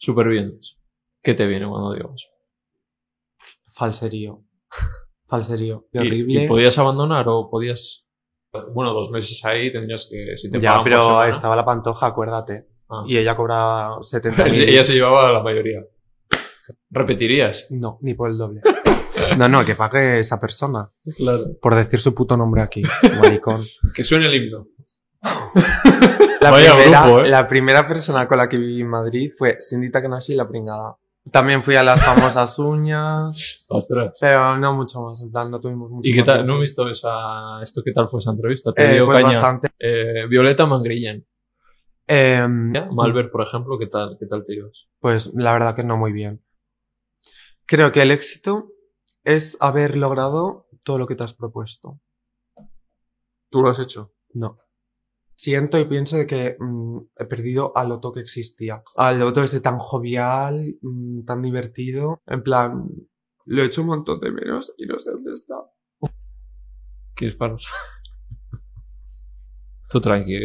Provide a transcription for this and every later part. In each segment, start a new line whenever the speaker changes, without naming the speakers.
supervivientes. ¿Qué te viene cuando digo eso?
Falserío. Falserío.
¿Y-
horrible.
¿Y, podías abandonar o podías...? Bueno, dos meses ahí tendrías que... Si te
ya, pero
semana-
estaba la pantoja, acuérdate.
Ah.
Y ella cobraba 70
Ella se llevaba la mayoría. ¿Repetirías?
No, ni por el doble. No, no, que pague esa persona.
Claro.
Por decir su puto nombre aquí, maricón.
Que suene el himno.
La, primera,
grupo, ¿eh?
la primera persona con la que viví en Madrid fue Cindy Takanashi y la pringada. También fui a las famosas uñas,
Ostras.
pero no mucho más, en plan, no tuvimos mucho
¿Y qué tal? No he visto esa... ¿Esto qué tal fue esa entrevista? Te
Eh,
dio
pues
caña.
bastante.
Eh, Violeta Mangrillen.
Em,
¿Ya? Malver, por ejemplo, ¿qué tal? ¿Qué tal te llevas?
Pues la verdad que no muy bien. Creo que el éxito es haber logrado todo lo que te has propuesto.
¿Tú lo has hecho?
No. Siento y pienso de que mm, he perdido al Otto que existía. Al Otto ese tan jovial, mm, tan divertido. En plan, lo he hecho un montón de menos y no sé dónde está.
¿Quieres parar? Tú tranqui.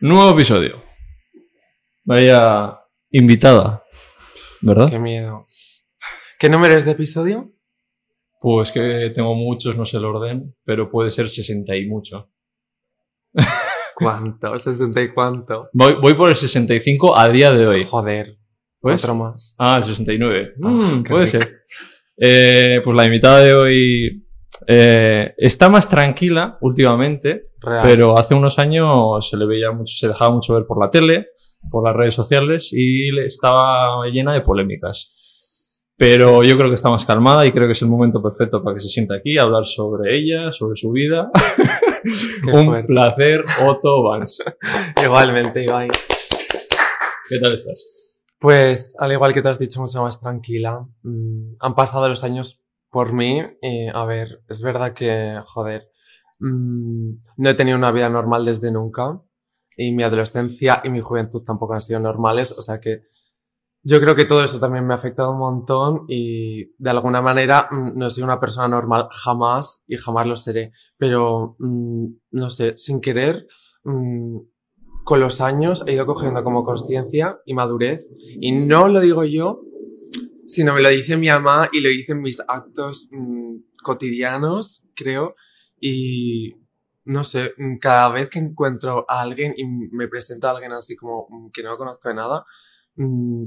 Nuevo episodio. Vaya invitada, ¿verdad?
Qué miedo. ¿Qué número es de episodio?
Pues que tengo muchos, no sé el orden, pero puede ser 60 y mucho.
¿Cuánto? ¿60 y cuánto?
Voy, voy por el 65 a día de hoy.
Joder.
¿Pues?
Otro más.
Ah, el 69.
Ah,
Mm, puede
rico.
ser. Eh, pues la invitada de hoy eh, está más tranquila últimamente,
Real.
pero hace unos años se le veía mucho, se dejaba mucho ver por la tele, por las redes sociales y estaba llena de polémicas. Pero yo creo que está más calmada y creo que es el momento perfecto para que se sienta aquí a hablar sobre ella, sobre su vida. Un
fuerte.
placer, Otto Vance.
Igualmente, Ibai.
¿Qué tal estás?
Pues, al igual que te has dicho, mucho más tranquila. Mm, han pasado los años por mí y, a ver, es verdad que, joder, mm, no he tenido una vida normal desde nunca y mi adolescencia y mi juventud tampoco han sido normales, o sea que yo creo que todo eso también me ha afectado un montón y de alguna manera mm, no soy una persona normal jamás y jamás lo seré, pero mm, no sé, sin querer, mm, con los años he ido cogiendo como conciencia y madurez y no lo digo yo, sino me lo dice mi mamá y lo dice en mis actos cotidianos, creo, y no sé, cada vez que encuentro a alguien y me presento a alguien así como mm, que no conozco de nada, mm,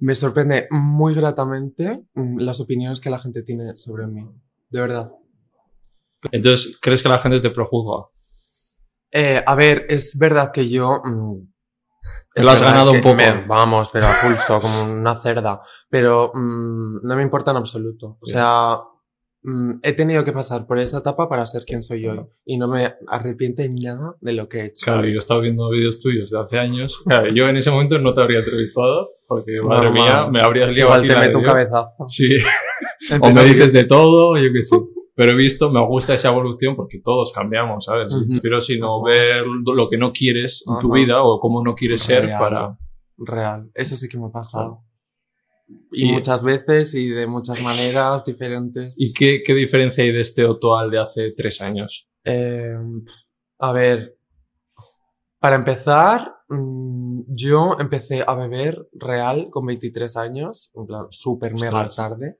me sorprende muy gratamente mm, las opiniones que la gente tiene sobre mí. De verdad.
Entonces, ¿crees que la gente te prejuzga?
Eh, a ver, es verdad que yo...
Te lo has ganado un poco.
me- vamos, pero a pulso, como una cerda. Pero mm, no me importa en absoluto. O
Bien.
sea, he tenido que pasar por esta etapa para ser quien soy hoy. Y no me arrepiento en nada de lo que he hecho.
Claro, yo he estado viendo vídeos tuyos de hace años. Claro, yo en ese momento no te habría entrevistado porque, madre
Normal.
mía, me habrías liado
Igual te meto un cabezazo.
Sí, o me dices de todo, yo qué sé. Pero he visto, me gusta esa evolución porque todos cambiamos, ¿sabes?
Ujú.
Pero sino ver lo que no quieres en tu
Ajá.
vida o cómo no quieres ser
Real.
para...
Real. Eso sí que me ha pasado. Y,
Y-
muchas veces y de muchas maneras diferentes.
¿Y qué, qué diferencia hay de este Otto al de hace tres años?
Eh, a ver, para empezar, mm, yo empecé a beber real con 23 años, en plan, súper mega tarde.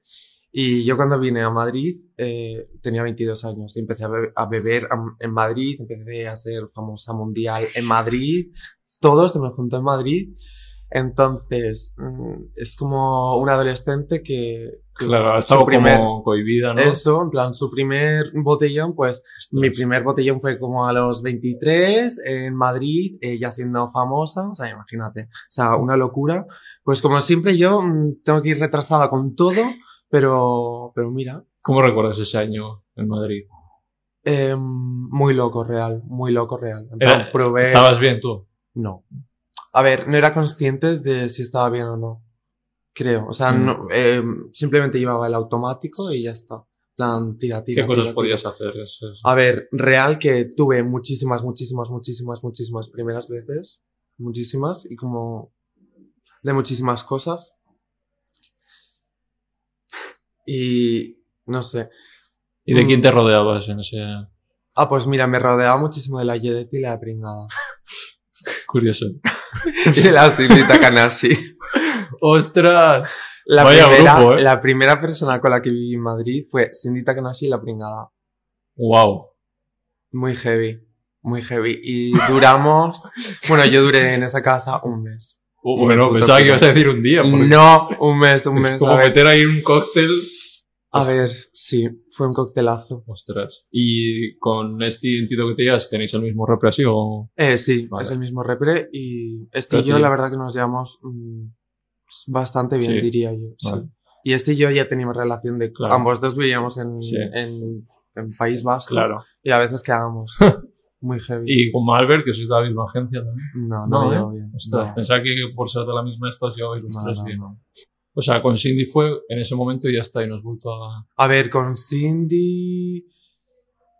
Y yo cuando vine a Madrid eh, tenía 22 años y empecé a, be- a beber am- en Madrid, empecé a ser famosa mundial en Madrid, todo se me juntó en Madrid. Entonces, mm, es como un adolescente que... que
Claro, ha estado
primer-
como cohibida, ¿no?
Eso, en plan, su primer botellón, pues
Ostras.
mi primer botellón fue como a los 23 en Madrid, ella siendo famosa, o sea, imagínate, o sea, una locura. Pues como siempre yo mm, tengo que ir retrasada con todo, pero, pero mira,
¿Cómo recuerdas ese año en Madrid?
eh, muy loco real, muy loco real. En plan,
Era-
probé-
¿Estabas bien tú?
No. A ver, no era consciente de si estaba bien o no. Creo. O sea,
Mm.
no, eh, simplemente llevaba el automático y ya está. Plan, tira, tira.
¿Qué cosas
tira,
podías
tira.
hacer? Eso
A ver, real que tuve muchísimas, muchísimas, muchísimas, muchísimas primeras veces. Muchísimas. Y como de muchísimas cosas. Y no sé.
¿Y de quién
Mm.
te rodeabas en ese...?
Ah, pues mira, me rodeaba muchísimo de la Yedet y la pringada.
Curioso.
y la Cindy Takanashi.
¡Ostras!
La
Vaya
primera,
grupo, ¿eh?
la primera persona con la que viví en Madrid fue Cindy Takanashi y la pringada.
¡Wow!
Muy heavy. Muy heavy. Y duramos. bueno, yo duré en esa casa un mes.
Uh, bueno, pensaba que ibas a decir un día. porque
No, un mes, un
es
mes.
como
a ver,
meter ahí un cóctel.
A ver, sí, fue un coctelazo.
Ostras. ¿Y con este identito que te llevas tenéis el mismo repre así o...?
Eh, sí,
Vale.
es el mismo repre y este
Pero
y yo
sí.
la verdad que nos llevamos mm, bastante bien,
Sí.
diría yo. sí.
Vale.
Y este y yo ya teníamos relación de...
Claro.
Ambos dos vivíamos en,
Sí.
en, en País Vasco
Claro.
y a veces quedábamos muy heavy.
Y con Malver, que sois de la misma agencia también.
No, no,
No,
me
¿eh?
llevo bien.
Ostras,
no.
pensaba que por ser de la misma llevabais los
No,
tres
no,
bien.
No.
O sea, con Cindy fue en ese momento y ya está, y nos vuelto a...
A ver, con Cindy...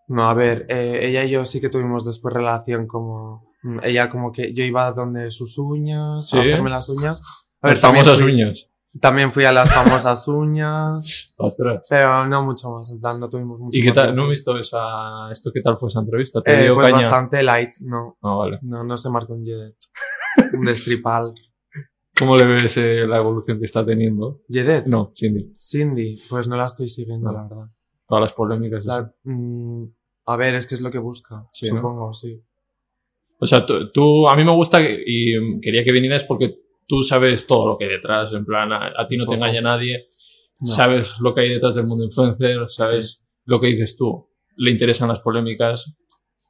No, a ver, eh, ella y yo sí que tuvimos después relación como... mm, Ella como que yo iba donde sus uñas,
Sí.
a hacerme las uñas. A ver,
Las famosas
fui-
uñas.
También fui a las famosas uñas,
Ostras.
pero no mucho más, en plan, no tuvimos mucho
¿Y qué tal? ¿No he visto esa... esto qué tal fue esa entrevista? ¿Te
Eh,
dio
pues
caña?
bastante light, no,
Ah, vale.
no, no se marcó un Jedet. un destripal.
¿Cómo le ves eh, la evolución que está teniendo?
Jedet,
No, Cindy.
Cindy, pues no la estoy siguiendo,
No.
la verdad.
Todas las polémicas.
La- mm, a ver, es que es lo que busca,
Sí, ¿no?
supongo, sí.
O sea, tú, tú- a mí me gusta y quería que vinieras porque tú sabes todo lo que hay detrás. En plan, a, a ti no te engaña nadie.
No.
Sabes lo que hay detrás del mundo influencer. Sabes lo que dices tú. Le interesan las polémicas.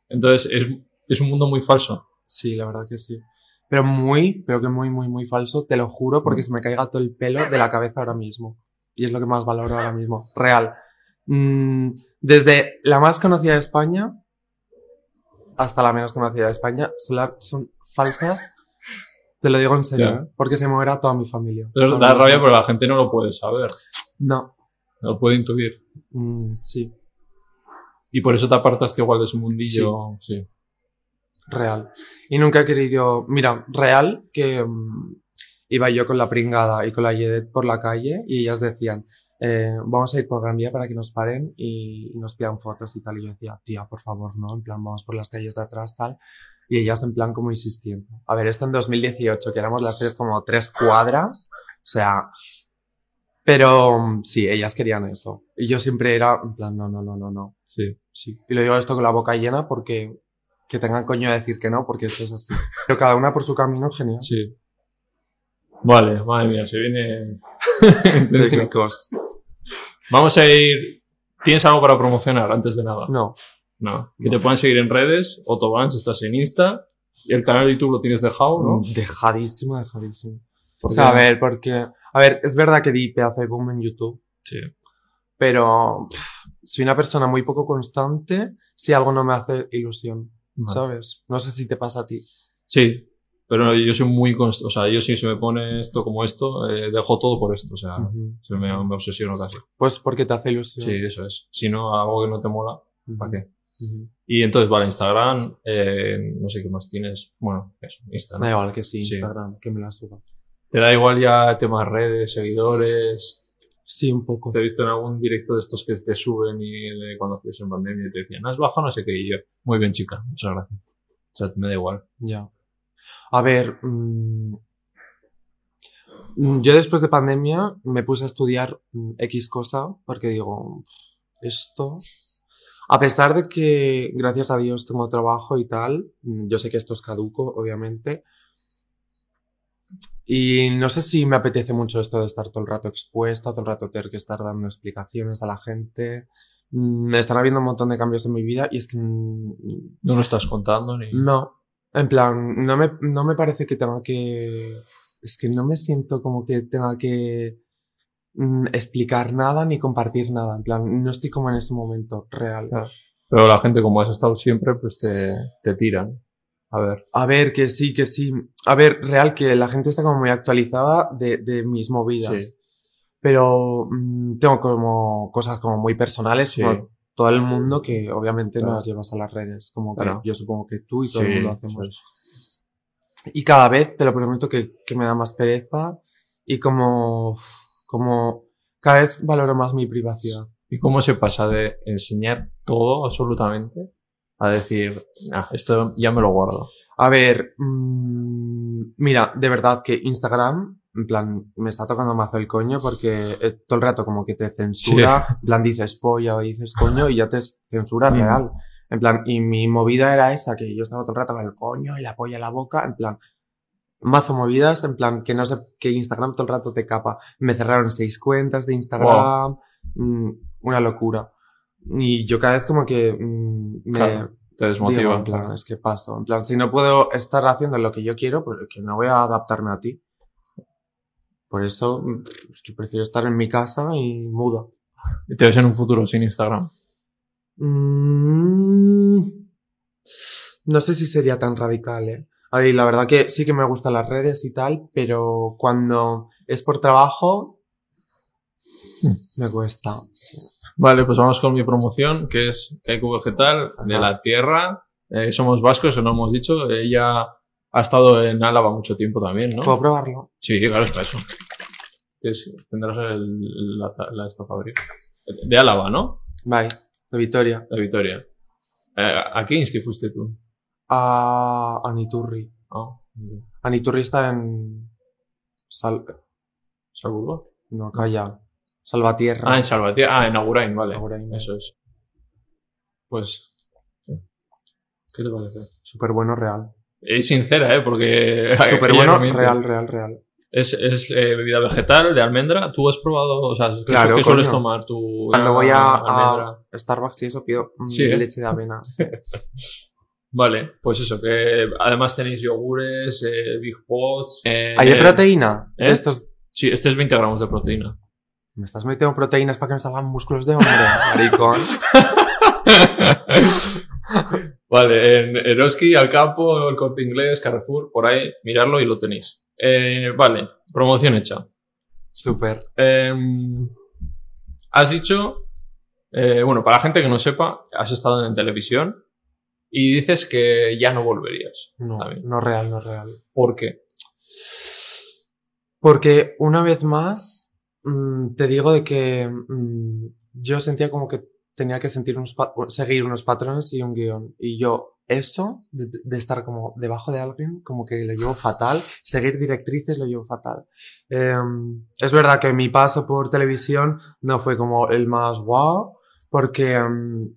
Entonces, es, es un mundo muy falso.
Sí, la verdad que sí. Pero muy, pero que muy, muy, muy falso, te lo juro,
Mm.
porque se me caiga todo el pelo de la cabeza ahora mismo. Y es lo que más valoro ahora mismo. Real. Mm, desde la más conocida de España hasta la menos conocida de España, son, falsas. Te lo digo en serio. ¿eh? porque se muera toda mi familia.
Pero da rabia, pero la gente no lo puede saber.
No.
No lo puede intuir.
Mm, sí,
Y por eso te apartaste igual de su mundillo. Sí.
Real. Y nunca he querido. Mira, real que mm, iba yo con la pringada y con la Yedet por la calle y ellas decían, eh, vamos a ir por Gran Vía para que nos paren y, y nos pidan fotos y tal. Y yo decía, tía, por favor, no, en plan, vamos por las calles de atrás, tal. Y ellas en plan como insistiendo. A ver, esto en 2018, que éramos las tres como tres cuadras, o sea... Pero mm, sí, ellas querían eso. Y yo siempre era en plan, no, no, no, no, no.
Sí.
Sí. Y lo digo esto con la boca llena porque que tengan coño de decir que no, porque esto es así. Pero cada una por su camino, genial.
Sí. Vale, madre mía, se viene.
Técnicos.
Vamos a ir. ¿Tienes algo para promocionar antes de nada?
No.
No. Que te puedan seguir en redes. Otobans, estás en Insta. Y el canal de YouTube lo tienes dejado, ¿no?
Dejadísimo, dejadísimo. O sea, a ver, porque... A ver, es verdad que di pedazo de boom en YouTube,
Sí.
pero pff, soy una persona muy poco constante si algo no me hace ilusión,
Vale.
¿sabes? No sé si te pasa a ti.
Sí. Pero yo soy muy O sea, yo si se me pone esto como esto, eh, dejo todo por esto. O sea, se me, me obsesiono casi.
Pues porque te hace ilusión.
Sí, eso es. Si no, algo que no te mola. ¿para qué? Y entonces, vale, Instagram, eh, no sé qué más tienes. Bueno, eso, Insta, ¿no?
Da igual que sí,
Sí.
Instagram, que me la suba.
¿Te da igual ya temas redes, seguidores?
Sí, un poco.
Te he visto en algún directo de estos que te suben y de cuando hacías en pandemia y te decían, has bajado no sé qué, y yo, muy bien chica, muchas gracias. O sea, me da igual.
Ya. A ver, mm, yo después de pandemia me puse a estudiar mm, X cosa porque digo, esto, a pesar de que gracias a Dios tengo trabajo y tal, mm, yo sé que esto es caduco, obviamente. Y no sé si me apetece mucho esto de estar todo el rato expuesta, todo el rato tener que estar dando explicaciones a la gente. Mm, Me están habiendo un montón de cambios en mi vida y es que
No lo estás contando ni...
no, en plan, no me, no me parece que tenga que... Es que no me siento como que tenga que mm, explicar nada ni compartir nada. En plan, no estoy como en ese momento real.
Claro. Pero la gente, como has estado siempre, pues te, te tiran. A ver.
A ver, que sí, que sí. A ver, real, que la gente está como muy actualizada de, de mis movidas.
Sí.
Pero mm, tengo como cosas como muy personales,
Sí.
como todo el mundo que obviamente no
Claro.
las llevas a las redes. Como que
Claro.
yo supongo que tú y todo el mundo
Sí,
hacemos. Y cada vez, te lo prometo, que, que me da más pereza y como, como Cada vez valoro más mi privacidad.
¿Y cómo se pasa de enseñar todo absolutamente a decir, "Nah, esto ya me lo guardo?
A ver, mm, mira, de verdad que Instagram, en plan, me está tocando mazo el coño porque eh, todo el rato como que te censura, en plan dices polla o dices coño y ya te censura
Mm.
real. En plan, y mi movida era esa, que yo estaba todo el rato con el coño y la polla en la boca, en plan, mazo movidas, en plan, que no sé, que Instagram todo el rato te capa. Me cerraron seis cuentas de Instagram, mm, una locura. Y yo cada vez como que mm, me...
Claro, Te
Digo,
desmotiva.
en plan, es que paso. En plan, si no puedo estar haciendo lo que yo quiero, pues que no voy a adaptarme a ti. Por eso, mm, es que prefiero estar en mi casa y muda.
Y te ves en un futuro sin Instagram.
Mm, no sé si sería tan radical, ¿eh? A ver, la verdad que sí que me gustan las redes y tal, pero cuando es por trabajo, me cuesta.
Vale, pues vamos con mi promoción, que es Kaiku Vegetal, de la tierra. Eh, somos vascos, que no hemos dicho. Ella ha estado en Álava mucho tiempo también, ¿no?
¿Puedo probarlo?
Sí, claro, es para eso. Tendrás el- la, la esta fábrica. De Álava, ¿no?
Vale, de Vitoria.
De Vitoria. Eh, ¿A qué insti fuiste tú?
A Aniturri.
Ah,
Aniturri está en... Sal...
Salburgo.
No, calla. Salvatierra.
Ah, en Salvatierra. Ah, en Agurain, vale.
Agurain.
Eso es. Pues. ¿Qué te parece?
Súper bueno, real.
Es sincera, ¿eh? Porque.
Súper bueno,
no
real, real, real.
Es, es eh, bebida vegetal de almendra. ¿Tú has probado? O sea, ¿qué,
Claro,
qué sueles tomar? ¿Tú,
Cuando voy a, Starbucks y eso pido mm,
Sí, ¿eh?
leche de avena.
Vale, pues eso, que además tenéis yogures, eh, Big Pots. eh,
¿Hay de proteína?
¿eh?
Estos...
Sí, este es 20 gramos de proteína.
¿Me estás metiendo proteínas para que me salgan músculos de hombre? Maricón.
Vale, en Eroski, al campo, el corte inglés, Carrefour, por ahí, mirarlo y lo tenéis. Eh, vale, promoción hecha.
Súper.
Em, has dicho, eh, bueno, para la gente que no sepa, has estado en televisión y dices que ya no volverías.
No, no real, no real.
¿Por qué?
Porque una vez más, mm, te digo de que mm, yo sentía como que tenía que sentir unos seguir unos patrones y un guion. Y yo, eso, de, estar como debajo de alguien, como que lo llevo fatal. Seguir directrices lo llevo fatal. Em, es verdad que mi paso por televisión no fue como el más guau, porque em,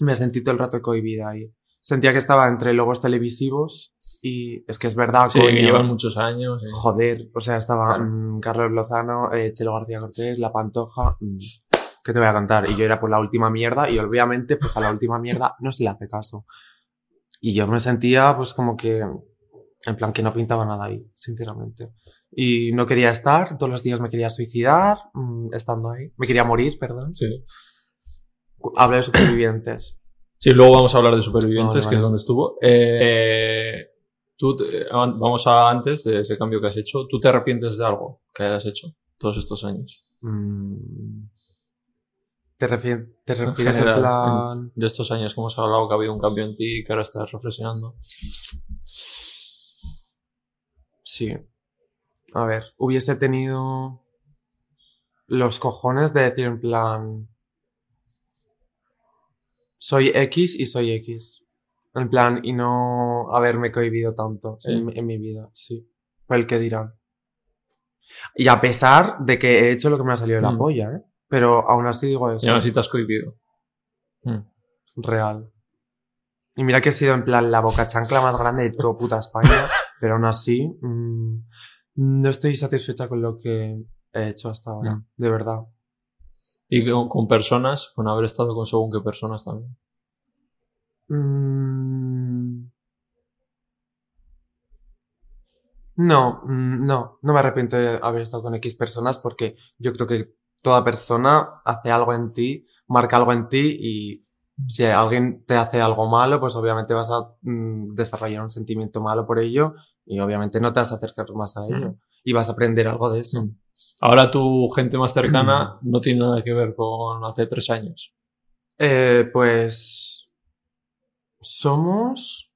me sentí todo el rato cohibida ahí. Sentía que estaba entre logos televisivos y es que es verdad,
Sí, que
coño.
llevan muchos años. eh.
Joder, o sea, estaba
Claro.
mm, Carlos Lozano, eh, Chelo García Cortés, La Pantoja. mm, ¿Qué te voy a contar? Y yo era por la última mierda y obviamente pues a la última mierda no se le hace caso. Y yo me sentía pues como que, en plan que no pintaba nada ahí, sinceramente. Y no quería estar, todos los días me quería suicidar, mm, estando ahí. Me quería morir, perdón.
Sí.
Hablo de supervivientes.
Sí, luego vamos a hablar de Supervivientes,
Vale,
que es donde estuvo. Eh, tú, te- an- vamos a antes de ese cambio que has hecho. ¿Tú te arrepientes de algo que hayas hecho todos estos años?
Mm. ¿Te, refi- te refieres en,
general,
plan...?
De estos años que hemos hablado, que ha habido un cambio en ti, que ahora estás reflexionando.
Sí. A ver, hubiese tenido los cojones de decir en plan... Soy X y soy X. En plan, y no haberme cohibido tanto
Sí.
en, mi- en mi vida, sí. Por el que dirán. Y a pesar de que he hecho lo que me ha salido de la
Mm.
polla, ¿eh? Pero aún así digo eso.
Y ahora sí te has cohibido. Mm.
Real. Y mira que he sido en plan la boca chancla más grande de toda puta España, pero aún así mm, no estoy satisfecha con lo que he hecho hasta ahora, de verdad.
Y con, con personas, con haber estado con según qué personas también.
Mm. No, mm, no, no me arrepiento de haber estado con X personas porque yo creo que toda persona hace algo en ti, marca algo en ti y si alguien te hace algo malo, pues obviamente vas a mm, desarrollar un sentimiento malo por ello y obviamente no te vas a acercar más a ello y vas a aprender algo de eso.
Mm. Ahora tu gente más cercana no tiene nada que ver con hace tres años.
Eh, pues somos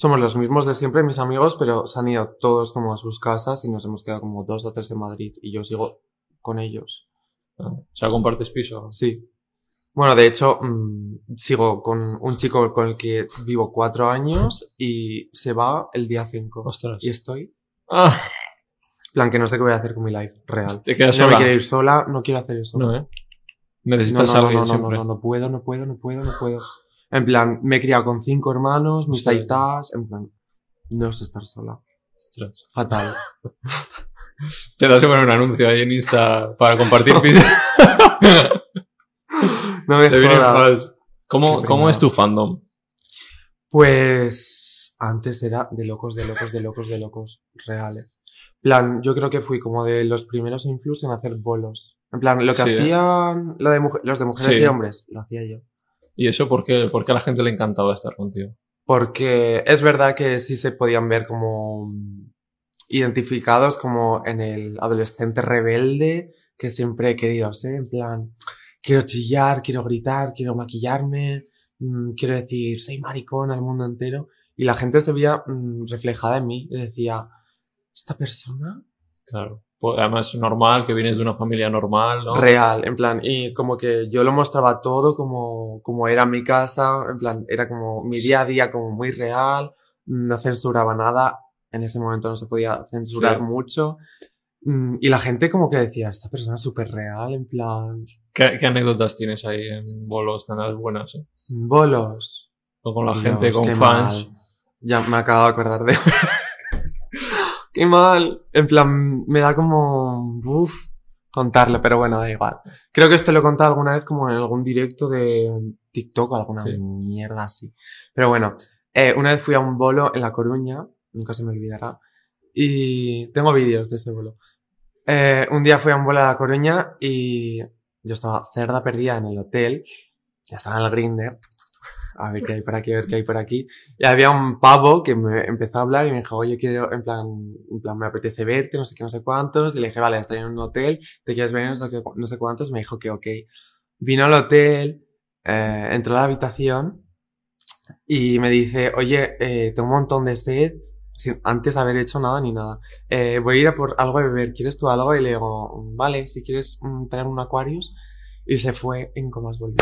somos los mismos de siempre, mis amigos, pero se han ido todos como a sus casas y nos hemos quedado como dos o tres en Madrid y yo sigo con ellos.
Ah, O sea, compartes piso.
Sí. Bueno, de hecho, mm, sigo con un chico con el que vivo cuatro años y se va el día 5.
Ostras.
Y estoy.
Ah,
plan, que no sé qué voy a hacer con mi life, real.
te quedas
No me quiero ir sola, no quiero hacer eso.
No, ¿eh?
No,
Necesitas
no, no,
alguien
no, no,
siempre.
no, no puedo, no puedo, no puedo, no puedo. En plan, me he criado con cinco hermanos, mis aitas, en plan, no sé estar sola.
Ostras.
Fatal.
Te das como un anuncio ahí en Insta para compartir piso.
No me
Te vienen. ¿Cómo, ¿Cómo es tu fandom?
Pues antes era de locos, de locos, de locos, de locos, reales. Plan, yo creo que fui como de los primeros influx en hacer bolos. En plan, lo que
Sí, ¿eh?
hacían lo de los de mujeres
Sí.
y hombres, lo hacía yo.
¿Y eso por qué, por qué a la gente le encantaba estar contigo?
Porque es verdad que sí se podían ver como identificados como en el adolescente rebelde que siempre he querido ser, en plan, quiero chillar, quiero gritar, quiero maquillarme, mm, quiero decir, soy maricón al mundo entero. Y la gente se veía mm, reflejada en mí y decía, esta persona
Claro. Pues, además, es normal que vienes de una familia normal, ¿no?
real, en plan, y como que yo lo mostraba todo como, como era mi casa, en plan, era como mi día a día como muy real, no censuraba nada, en ese momento no se podía censurar
Sí.
mucho, Mm, y la gente como que decía, esta persona es súper real, en plan,
¿Qué, qué anécdotas tienes ahí en bolos tan buenas? eh?
bolos.
O con la
Dios,
gente, con fans.
mal. Ya me acabo de acordar de... qué mal, en plan, me da como, uff, contarlo, pero bueno, da igual. Creo que esto lo he contado alguna vez como en algún directo de TikTok o alguna
Sí.
mierda así. Pero bueno, eh, una vez fui a un bolo en La Coruña, nunca se me olvidará, y tengo vídeos de ese bolo. Eh, un día fui a un bolo a La Coruña y yo estaba cerda perdida en el hotel, ya estaba en el grinder, a ver qué hay por aquí, a ver qué hay por aquí. Y había un pavo que me empezó a hablar y me dijo, oye, quiero, en plan, en plan, me apetece verte, no sé qué, no sé cuántos. Y le dije, vale, estoy en un hotel, te quieres venir, no sé, qué, no sé cuántos. Me dijo que ok. Vino al hotel, eh, entró a la habitación y me dice, oye, eh, tengo un montón de sed, sin antes haber hecho nada ni nada. Eh, voy a ir a por algo de beber, ¿quieres tú algo? Y le digo, vale, si quieres mm, traer un Aquarius. Y se fue nunca más volvió.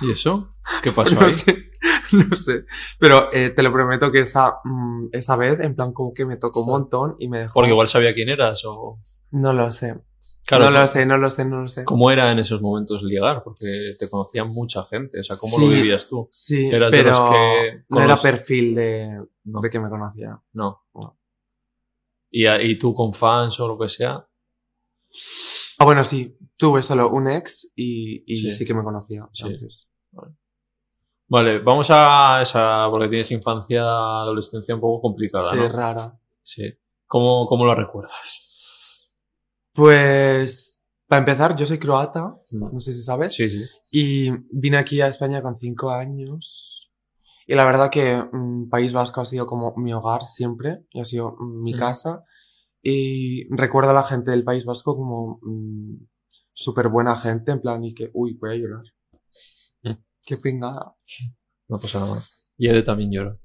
¿Y eso? ¿Qué pasó
No
ahí?
sé, no sé. Pero eh, te lo prometo que esa, mm, esa vez, en plan, como que me tocó un montón y me dejó.
Porque igual sabía quién eras o...
No lo sé.
Claro,
no lo sé, no lo sé, no lo sé.
¿Cómo era en esos momentos ligar? Porque te conocía mucha gente. O sea, ¿cómo lo vivías tú?
Sí,
Eras de
pero
los que
no era perfil de,
No,
de que me conociera.
no.
No.
¿Y, y tú con fans o lo que sea?
Ah, bueno, sí. Tuve solo un ex y, y
Sí.
sí. que me conocía
Sí.
antes.
Vale, vamos a esa... Porque tienes infancia, adolescencia un poco complicada,
Sí,
¿no?
rara.
Sí. ¿Cómo, ¿Cómo lo recuerdas?
Pues, para empezar, yo soy croata, no sé si sabes.
Sí, sí.
Y vine aquí a España con cinco años. Y la verdad que mm, País Vasco ha sido como mi hogar siempre. Y ha sido mm, mi
Mm.
casa. Y recuerdo a la gente del País Vasco como mm, súper buena gente. En plan, y que, uy, voy a llorar.
Mm.
Qué pingada.
No pasa nada. Y Ede también llora.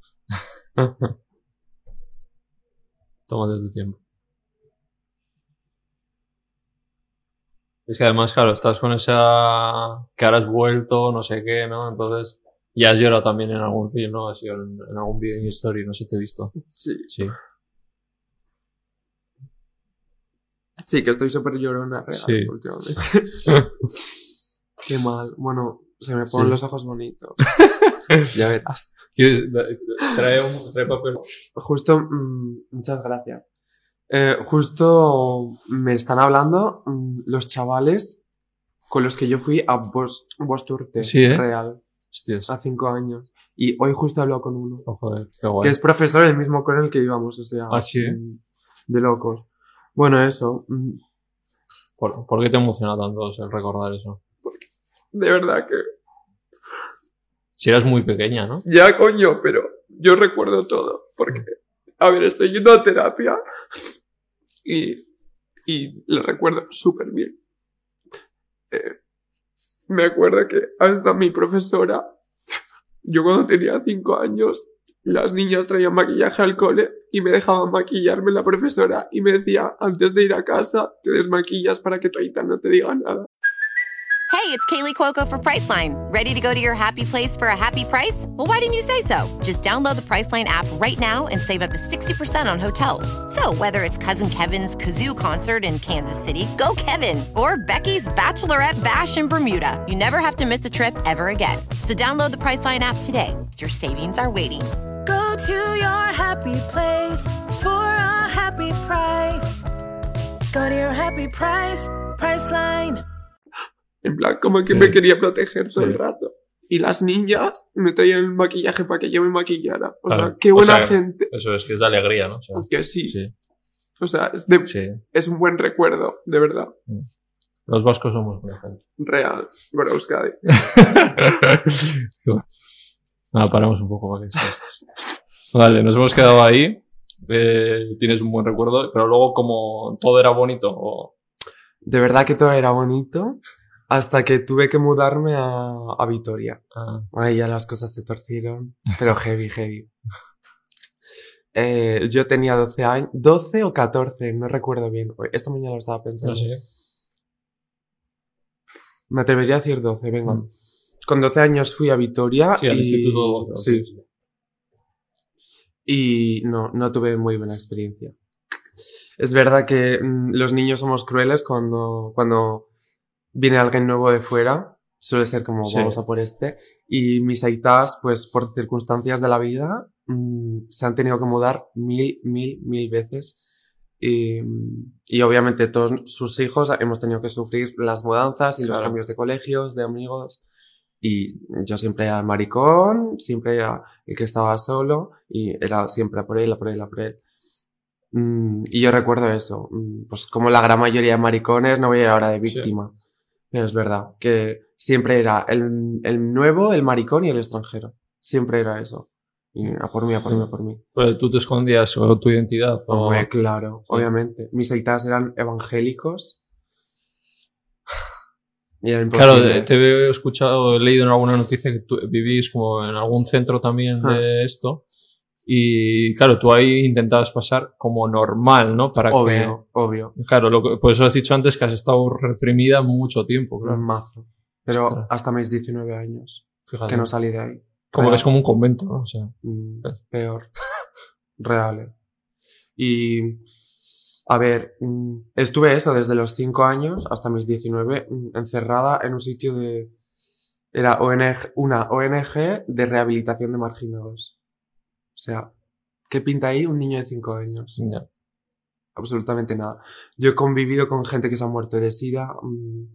Tómate tu tiempo. Es que además, claro, estás con esa que ahora has vuelto, no sé qué, ¿no? Entonces, ya has llorado también en algún vídeo, ¿no? Has sido en, en algún vídeo en History, no sé si te he visto.
Sí.
Sí.
Sí, que estoy súper llorona real
Sí.
últimamente. Qué mal. Bueno, se me ponen
Sí.
los ojos bonitos. ya verás.
Trae, un, trae papel.
Justo, mm, muchas gracias. Eh, justo me están hablando mm, los chavales con los que yo fui a Bos- Bosturte
Sí, ¿eh?
Real
Hostias.
a cinco años. Y hoy justo hablado con uno.
Oh, joder, qué
Que
guay.
es profesor el mismo con el que íbamos, o sea.
Ah, sí, ¿eh?
De locos. Bueno, eso.
¿Por, por qué te emociona tanto el recordar eso?
De verdad que.
Si eras muy pequeña, ¿no?
Ya, coño, pero yo recuerdo todo. Porque, a ver, estoy yendo a terapia y, y lo recuerdo súper bien. Eh, me acuerdo que hasta mi profesora, yo cuando tenía cinco años, las niñas traían maquillaje al cole y me dejaban maquillarme la profesora y me decía, antes de ir a casa, te desmaquillas para que tu no te diga nada.
Hey, it's Kaylee Cuoco for Priceline. Ready to go to your happy place for a happy price? Well, why didn't you say so? Just download the Priceline app right now and save up to 60% on hotels. So, whether it's Cousin Kevin's Kazoo concert in Kansas City, go Kevin, or Becky's Bachelorette Bash in Bermuda, you never have to miss a trip ever again. So, download the Priceline app today. Your savings are waiting.
Go to your happy place for a happy price. Go to your happy price, Priceline.
En plan, como que
Sí.
me quería proteger todo
Sí.
el rato. Y las niñas me traían el maquillaje para que yo me maquillara. O
Claro.
sea, qué
O
buena
sea,
gente.
Eso es que es de alegría, ¿no? O sea,
Que sí.
sí,
O sea, es, de-
sí.
es un buen recuerdo, de verdad.
Los vascos somos buena gente.
Real. Para Euskadi.
Nada, paramos un poco para que. Vale, nos hemos quedado ahí. Eh, tienes un buen recuerdo, pero luego como todo era bonito, o-
De verdad que todo era bonito hasta que tuve que mudarme a, a Vitoria.
ah,
Ahí ya las cosas se torcieron, pero heavy, heavy. Eh, yo tenía 12 años, 12 o 14, no recuerdo bien. Esta mañana lo estaba pensando.
no sé.
Me atrevería a decir 12, venga.
Mm.
Con 12 años fui a Vitoria
Sí, al
y...
instituto.
sí. Y no, no tuve muy buena experiencia. Es verdad que mm, los niños somos crueles cuando, cuando viene alguien nuevo de fuera. Suele ser como,
Sí.
vamos a por este. Y mis aitas, pues por circunstancias de la vida, mm, se han tenido que mudar mil, mil, mil veces. Y, y obviamente todos sus hijos hemos tenido que sufrir las mudanzas y los
Claro.
cambios de colegios, de amigos. Y yo siempre era el maricón, siempre era el que estaba solo y era siempre a por él, a por él, a por él. Mm, y yo recuerdo eso, mm, pues como la gran mayoría de maricones, no voy a ir ahora de
Sí.
víctima. Pero es verdad, que siempre era el, el nuevo, el maricón y el extranjero. Siempre era eso. Y a por mí, a por mí, a por mí.
Pero tú te escondías o tu identidad. O...
Hombre, claro,
Sí.
obviamente. Mis aitas eran evangélicos.
Claro,
imposible.
te he escuchado, he leído en alguna noticia que tú vivís como en algún centro también
Ah.
de esto. Y claro, tú ahí intentabas pasar como normal, ¿no? Para
Obvio, obvio.
que. Claro, lo que- por eso has dicho antes que has estado reprimida mucho tiempo,
Un
claro.
mazo. Pero
Ostras.
hasta mis 19 años,
Fíjate.
que no salí de ahí.
como que es como un convento, ¿no? O sea,
Mm, peor. Real. eh. Y, a ver, mm, estuve eso desde los 5 años hasta mis 19, mm, encerrada en un sitio de... Era ONG, una ONG de rehabilitación de marginados. O sea, ¿qué pinta ahí un niño de 5 años?
ya.
absolutamente nada. Yo he convivido con gente que se ha muerto de sida mm,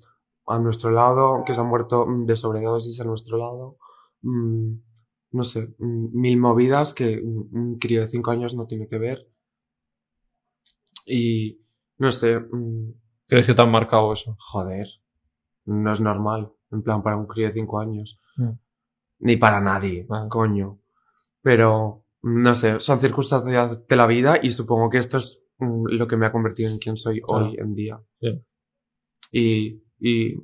a nuestro lado, que se ha muerto de sobredosis a nuestro lado. no sé, mil movidas que un crío de 5 años no tiene que ver. Y no sé, mm,
¿Crees que te han marcado eso?
joder, no es normal, en plan para un crío de 5 años.
Mm.
Ni para nadie, coño. Pero, no sé, son circunstancias de la vida y supongo que esto es mm, lo que me ha convertido en quien soy
Claro.
hoy en día.
Sí.
Y, y,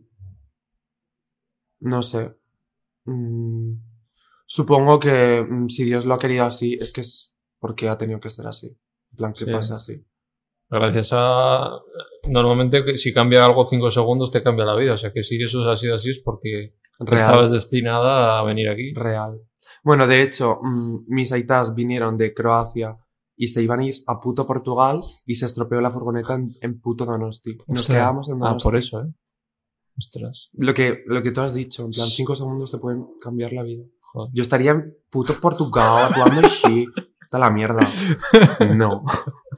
no sé. Mm, supongo que si Dios lo ha querido así, es que es porque ha tenido que ser así. En plan, que
Sí.
pasa así.
Gracias a. Normalmente, si cambia algo cinco segundos, te cambia la vida. O sea que si eso ha sido así, es porque
Real.
estabas destinada a venir aquí.
Real. Bueno, de hecho, mm, mis aitas vinieron de Croacia y se iban a ir a puto Portugal y se estropeó la furgoneta en, en puto Donosti. Nos
Ostras.
quedamos en
Ah,
Donosti.
por eso, ¿eh? Ostras.
Lo que, lo que tú has dicho, en plan, cinco segundos te pueden cambiar la vida.
Joder.
Yo estaría en puto Portugal actuando en sí. Está la mierda. No.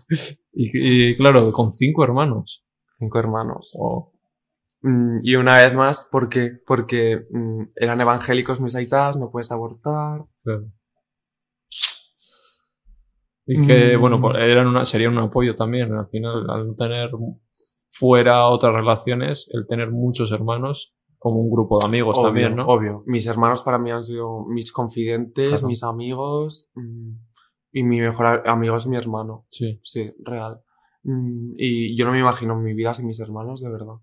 Y, y, claro, con cinco hermanos.
Cinco hermanos.
Oh,
Mm, y una vez más, ¿por qué? Porque mm, eran evangélicos mis aitas, no puedes abortar.
claro. Y que,
Mm.
bueno, pues eran una, serían un apoyo también. Al final, al tener fuera otras relaciones, el tener muchos hermanos, como un grupo de amigos
obvio,
también, ¿no?
Obvio. Mis hermanos para mí han sido mis confidentes,
Claro.
mis amigos. Y mi mejor amigo es mi hermano.
Sí.
Sí, real. Mm, y yo no me imagino mi vida sin mis hermanos, de verdad.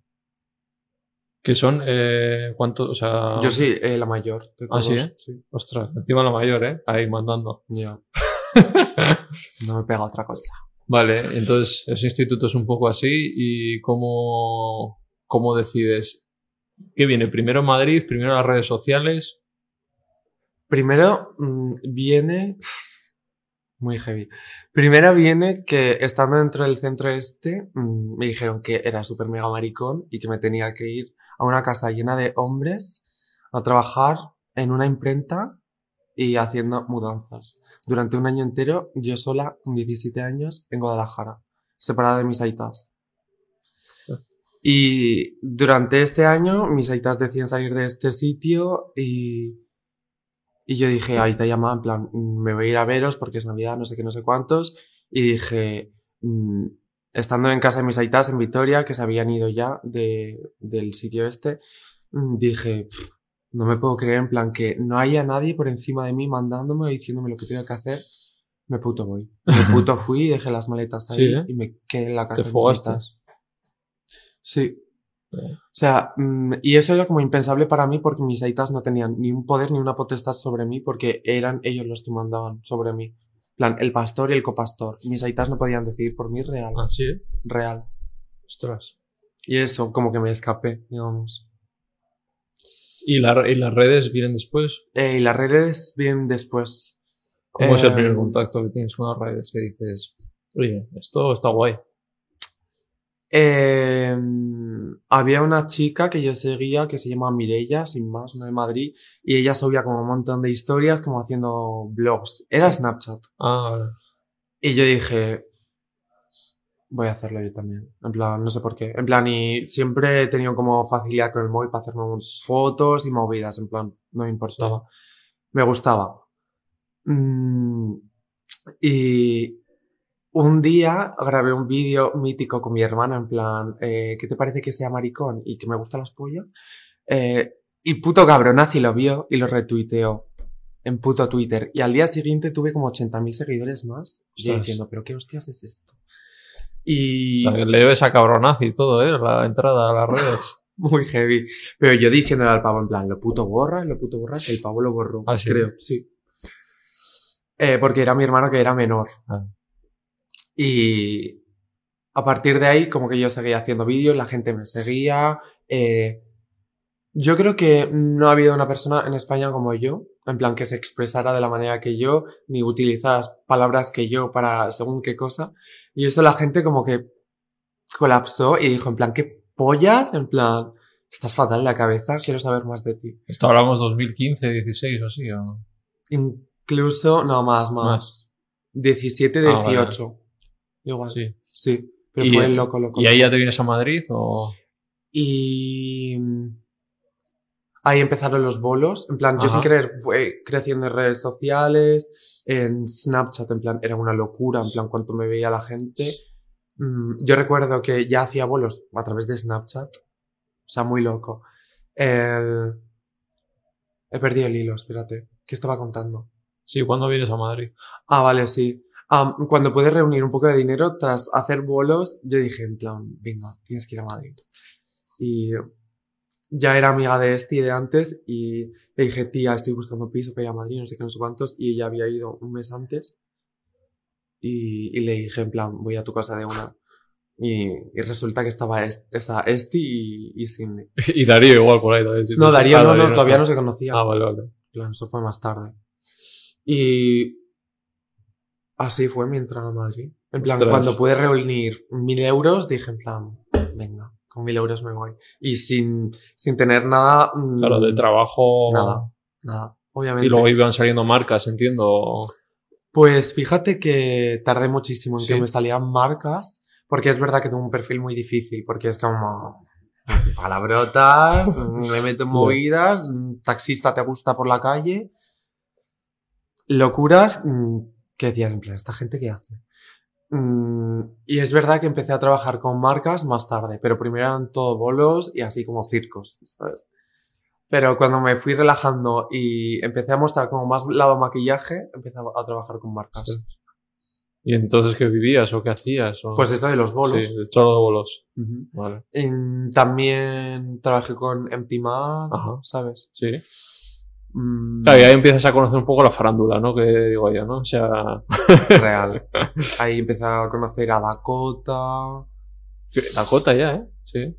¿Qué son? Eh, ¿Cuánto? O sea.
Yo soy eh, la mayor de
¿Ah, sí, eh?
sí.
Ostras, encima la mayor, ¿eh? Ahí mandando.
Ya. no me pega otra cosa.
Vale, entonces ese instituto es un poco así. ¿Y cómo, cómo decides? ¿Qué viene? ¿Primero Madrid? ¿Primero las redes sociales?
Primero mm, viene. Muy heavy. Primero viene que estando dentro del centro este, mm, me dijeron que era súper mega maricón y que me tenía que ir a una casa llena de hombres a trabajar en una imprenta y haciendo mudanzas. Durante un año entero, yo sola, con 17 años, en Guadalajara, separada de mis aitas. Y durante este año, mis aitas deciden salir de este sitio y, y yo dije, ahí te llama, en plan, mm, me voy a ir a veros porque es Navidad, no sé qué, no sé cuántos. Y dije, mm, estando en casa de mis aitas en Vitoria, que se habían ido ya de, del sitio este, mm, dije, "Pff, no me puedo creer, en plan, que no haya nadie por encima de mí mandándome o diciéndome lo que tengo que hacer. Me puto voy. Me puto fui, dejé las maletas ahí
Sí, ¿eh?
y me quedé en la casa
Te
de mis aitas. Sí.
Eh.
O sea, mm, y eso era como impensable para mí porque mis aitas no tenían ni un poder ni una potestad sobre mí porque eran ellos los que mandaban sobre mí. Plan, el pastor y el copastor. Mis aitas no podían decidir por mí real.
Así, ¿eh?
Real.
Ostras.
Y eso, como que me escapé, digamos.
¿Y, la- y las redes vienen después?
Eh, y las redes vienen después.
¿Cómo es el
Eh,
primer contacto que tienes con las redes? Que dices, oye, esto está guay.
Eh, había una chica que yo seguía que se llama Mireia, sin más, una de Madrid, y ella subía como un montón de historias, como haciendo blogs. Era
Sí.
Snapchat.
Ah, vale.
Y yo dije, voy a hacerlo yo también. En plan, no sé por qué. En plan, y siempre he tenido como facilidad con el móvil para hacerme fotos y movidas. En plan, no me importaba. Me gustaba. Mm, y un día grabé un vídeo mítico con mi hermana, en plan, eh, ¿qué te parece que sea maricón y que me gustan las pollas? Eh, y puto cabronazi lo vio y lo retuiteó en puto Twitter. Y al día siguiente tuve como 80.000 seguidores más. Y diciendo, ¿pero qué hostias es esto?
O
Y
sea, que le debes a cabronazi y todo, ¿eh? La entrada a las redes.
muy heavy. Pero yo diciéndole al pavo, en plan, lo puto borra, lo puto borra, que el pavo lo borró.
Ah, ¿sí?
Creo, sí. Eh, porque era mi hermano que era menor.
Ah.
Y a partir de ahí, como que yo seguía haciendo vídeos, la gente me seguía. eh, yo creo que no ha habido una persona en España como yo, en plan que se expresara de la manera que yo, ni utilizara las palabras que yo para según qué cosa. Y eso la gente como que colapsó y dijo, en plan, ¿qué pollas? En plan, estás fatal de la cabeza, quiero saber más de ti.
Esto hablamos 2015, 16 o así, ¿o no?
Incluso, no, más, más.
Más.
17,
Ah, vale.
18. Igual. Sí.
Sí.
Pero fue loco, loco.
¿Y ahí ya te vienes a Madrid o...?
Y ahí empezaron los bolos. En plan, yo sin querer fue creciendo en redes sociales, en Snapchat, en plan, era una locura, en plan, cuanto me veía la gente. Mm, Yo recuerdo que ya hacía bolos a través de Snapchat. O sea, muy loco. El- He perdido el hilo, espérate. ¿Qué estaba contando?
Sí, ¿cuándo vienes a Madrid?
Ah, vale, sí. Am, cuando pude reunir un poco de dinero tras hacer bolos, yo dije, en plan, venga, tienes que ir a Madrid. Y ya era amiga de este y de antes y le dije, tía, estoy buscando piso para ir a Madrid, no sé qué, no sé cuántos, y ella había ido un mes antes. Y, y le dije, en plan, voy a tu casa de una. Y, y resulta que estaba est, esa Esti y, y Cindy.
y Darío igual por ahí también. sí.
No, Darío
Ah,
no, no, todavía
está.
no se conocía.
Ah, vale, vale.
Plan, eso fue más tarde. Y así fue mi entrada a Madrid. En plan,
Ostras.
cuando pude reunir mil euros, dije en plan, venga, con mil euros me voy. Y sin, sin tener nada. mm,
Claro, de trabajo...
Nada, nada, obviamente.
Y luego iban saliendo marcas, entiendo.
Pues fíjate que tardé muchísimo en
Sí.
que me salieran marcas, porque es verdad que tengo un perfil muy difícil, porque es como palabrotas, me meto en movidas, mm, taxista te gusta por la calle, locuras, mm, que decías en plan, ¿esta gente qué hace? Mm, Y es verdad que empecé a trabajar con marcas más tarde, pero primero eran todo bolos y así como circos, ¿sabes? Pero cuando me fui relajando y empecé a mostrar como más lado maquillaje, empecé a trabajar con marcas.
Sí. ¿Y entonces qué vivías o qué hacías? O...
Pues esto de los bolos.
Sí, de cholo de bolos.
Ujú.
Vale.
En- también trabajé con Empty Man. ¿sabes?
Sí.
Mm,
Claro, y ahí empiezas a conocer un poco la farándula, ¿no? Que digo yo, ¿no? O sea,
Real. Ahí empecé a conocer a Dakota.
Dakota ya, ¿eh? Sí.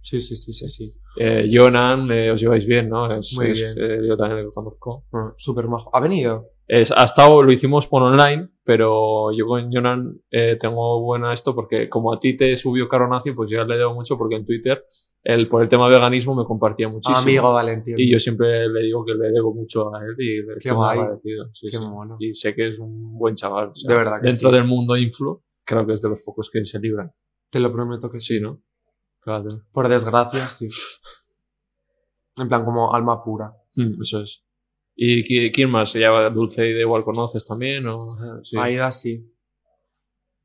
Sí, sí, sí, sí, sí.
Eh, Jonan, eh, os lleváis bien, ¿no? Es,
Muy
es-
bien.
eh, yo también lo conozco.
Bueno, Súper majo. ¿Ha venido?
Es, ha estado, lo hicimos por online, pero yo con Jonan eh, tengo buena esto porque como a ti te subió Caronacio, pues yo le debo mucho porque en Twitter, él por el tema veganismo me compartía muchísimo.
Amigo Valentín.
Y yo siempre le digo que le debo mucho a él y le estoy muy agradecido. Sí,
Qué
sí.
mono.
Y sé que es un buen chaval. o sea,
De verdad que
Dentro
sí.
del mundo influ, creo que es de los pocos que se libran.
Te lo prometo que. Sí,
¿no? Claro.
Por desgracia, sí. En plan, como alma pura.
Mm, eso es. ¿Y qui- quién más? ¿Ya Dulce y de igual conoces también? O... Sí.
Aida sí.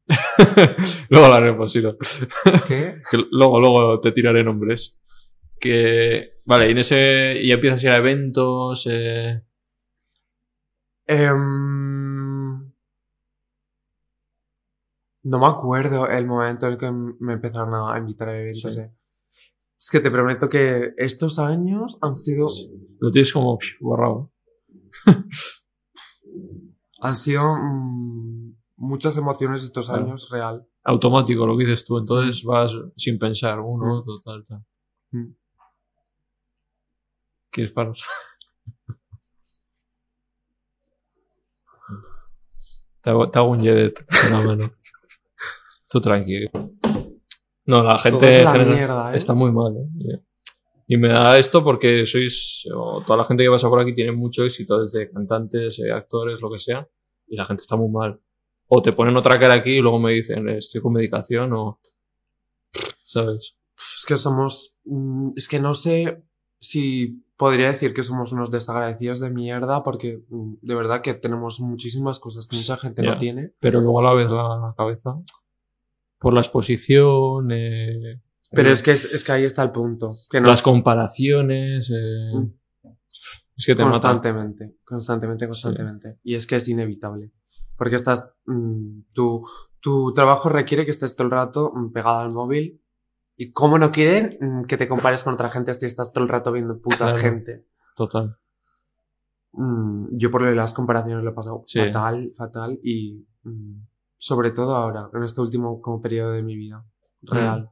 luego hablaremos, sí, no.
¿Qué?
Que luego, luego te tiraré nombres. Que. Vale, y en ese. Y empiezas a ir a eventos. Eh...
Em, No me acuerdo el momento en el que me empezaron a invitar a eventos.
Sí.
eh. Es que te prometo que estos años han sido,
Lo tienes como borrado.
han sido mm, muchas emociones estos
Claro.
años real.
Automático lo que dices tú. Entonces vas sin pensar. Uno,
Mm.
otro, tal, tal.
Mm.
¿Quieres parar? te, hago, te hago un Jedet. No, no, no. Tú tranquilo. No, la gente
la mierda, ¿eh?
está muy mal. ¿eh? Y me da esto porque sois, o toda la gente que pasa por aquí tiene mucho éxito, desde cantantes, eh, actores, lo que sea, y la gente está muy mal. O te ponen otra cara aquí y luego me dicen, eh, estoy con medicación o... ¿Sabes?
Es que somos, mm, es que no sé si podría decir que somos unos desagradecidos de mierda porque mm, de verdad que tenemos muchísimas cosas que mucha gente no tiene.
Pero luego a la vez la cabeza. Por la exposición, eh,
Pero
eh,
es que, es, es que ahí está el punto. Que
las comparaciones, eh,
Mm.
es que te matan.
constantemente, constantemente, constantemente. Y es que es inevitable. Porque estás, mm, tu, tu trabajo requiere que estés todo el rato mm, pegado al móvil. Y cómo no quieren mm, que te compares con otra gente si estás todo el rato viendo puta
Claro.
gente.
Total.
Yo por lo de las comparaciones lo he pasado
Sí.
fatal, fatal. Y sobre todo ahora, en este último como periodo de mi vida. Real.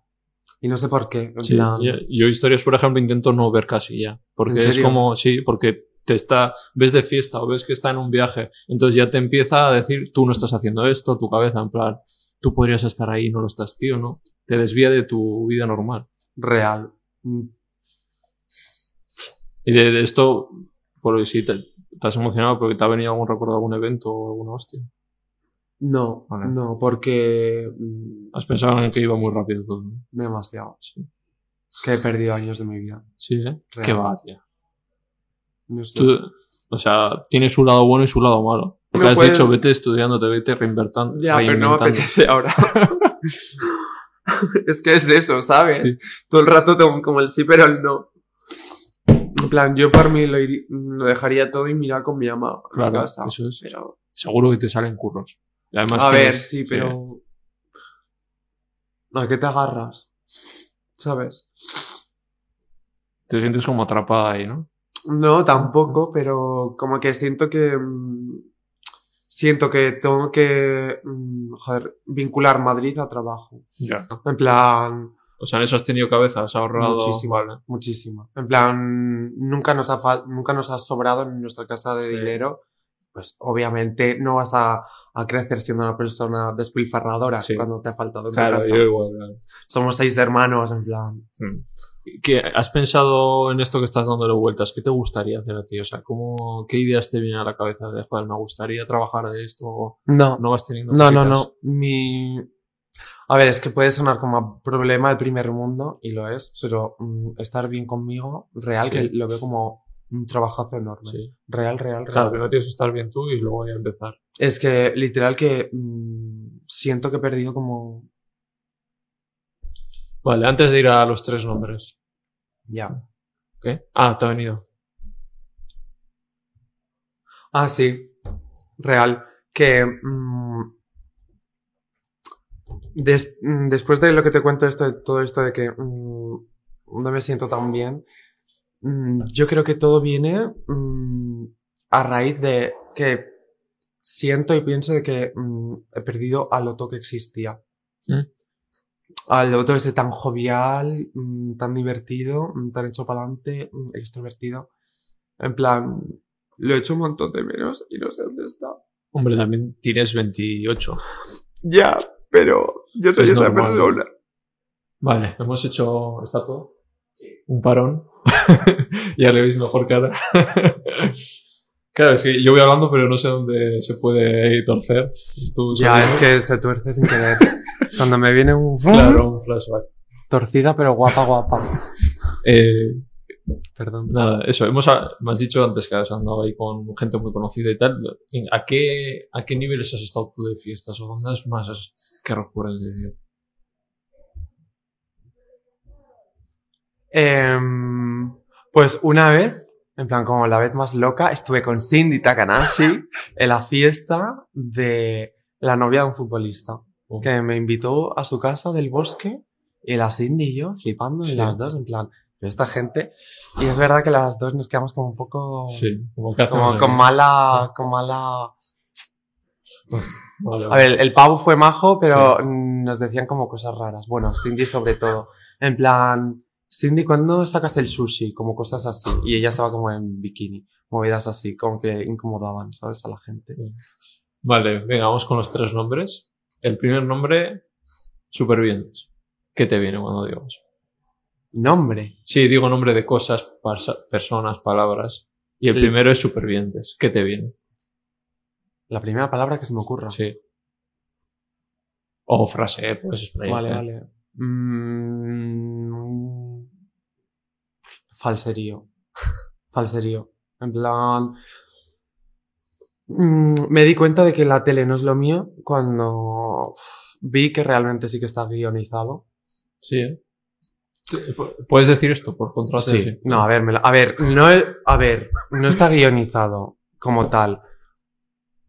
Y no sé por qué.
Mm. Sí,
plan,
yo, yo historias, por ejemplo, intento no ver casi ya. Porque
¿En
es como, sí, porque te está, ves de fiesta o ves que está en un viaje, entonces ya te empieza a decir, tú no estás haciendo esto, tu cabeza, en plan, tú podrías estar ahí, no lo estás, tío, ¿no? Te desvía de tu vida normal.
real. Mm,
Y de, de esto, por si te, te has emocionado porque te ha venido algún recuerdo de algún evento o alguna hostia.
No,
Vale.
no, porque mm,
Has pensado en que iba muy rápido todo. ¿no?
demasiado.
Sí,
Que he perdido años de mi vida.
sí ¿eh?
Real.
Qué va, tío.
No.
Tú, o sea, tiene su lado bueno y su lado malo. Lo que
No
has
puedes-
dicho, vete estudiando, te vete reinvertando.
Ya, pero no me
reinventando.
apetece ahora. es que es eso, ¿sabes?
Sí.
Todo el rato tengo como el sí, pero el no. En plan, yo por mí lo, iri- lo dejaría todo y mirar con mi ama a
Claro,
casa.
eso es.
Pero,
Seguro que te salen curros. Además
a ver, sí, pero... ¿A qué te agarras? ¿Sabes?
Te sientes como atrapada ahí, ¿no?
No, tampoco, pero como que siento que... mm, Siento que tengo que, mm, joder, vincular Madrid a trabajo.
Ya.
En plan,
O sea, en eso has tenido cabeza, has ahorrado.
Muchísimo.
Vale.
muchísimo. En plan, nunca nos ha, nunca nos ha sobrado en nuestra casa de
Sí.
dinero. Pues obviamente no vas a, a crecer siendo una persona despilfarradora
Sí.
cuando te ha faltado en tu
Claro,
casa.
yo igual. claro.
Somos seis hermanos, en plan.
Mm. ¿Qué, ¿Has pensado en esto que estás dándole vueltas? ¿Qué te gustaría hacer a ti? O sea, ¿cómo, ¿qué ideas te vienen a la cabeza de, joder, me gustaría trabajar de esto?
No,
¿No vas teniendo
no, no,
cositas?
no. Mi... A ver, es que puede sonar como problema del primer mundo, y lo es, pero mm, estar bien conmigo, real,
Sí.
que lo veo como un trabajazo enorme.
Sí.
Real, real, real.
Claro, primero tienes que estar bien tú y luego ya empezar.
Es que literal que mm, siento que he perdido como...
Vale, antes de ir a los tres nombres.
Ya.
¿Qué? Ah, te ha venido.
Ah, sí. Real. Que mm, Des- mm, después de lo que te cuento esto, todo esto de que no me siento tan bien, mm, yo creo que todo viene mm, a raíz de que siento y pienso de que mm, he perdido al Otto que existía.
¿Mm?
Al Otto ese tan jovial, mm, tan divertido, mm, tan hecho para adelante, extrovertido. En plan, lo he hecho un montón de menos y no sé dónde está.
Hombre, también tienes 28.
Ya, pero yo soy
Es
esa
normal.
persona.
Vale, hemos hecho. ¿Está todo? Un parón. ya le veis mejor cara. claro, es que yo voy hablando, pero no sé dónde se puede torcer. Tú
Ya, es que se tuerce sin querer. Cuando me viene un
Claro, un flashback.
torcida, pero guapa, guapa.
Eh,
Perdón.
nada, eso, hemos, me has dicho antes que has andado ahí con gente muy conocida y tal. ¿A qué, ¿A qué niveles has estado tú de fiestas? ¿O dónde más has- que recuerdas de
Em, pues una vez, en plan como la vez más loca, estuve con Cindy Takanashi en la fiesta de la novia de un futbolista.
Oh.
Que me invitó a su casa del bosque y la Cindy y yo flipando
Sí.
y las dos en plan, esta gente. Y es verdad que las dos nos quedamos como un poco...
Sí, como que
con mala, con mala...
Pues, vale,
A ver, el pavo fue majo, pero nos decían como cosas raras. Bueno, Cindy sobre todo. En plan, Cindy, ¿cuándo sacas el sushi? Como cosas así. Y ella estaba como en bikini. Movidas así, como que incomodaban, ¿sabes? A la gente.
Vale, venga, vamos con los tres nombres. El primer nombre, supervivientes. ¿Qué te viene cuando digamos?
Nombre.
Sí, digo nombre de cosas, personas, palabras. Y el primero es supervivientes. ¿Qué te viene?
La primera palabra que se me ocurra.
Sí. O frase, explayarte.
Vale, vale. Mm, falserío. Falserío. En plan... mm, me di cuenta de que la tele no es lo mío cuando vi que realmente sí que está guionizado.
Sí, ¿eh? ¿Puedes decir esto por contrato?
Sí. No, a ver, me la- a ver, no, a ver, no está guionizado como tal.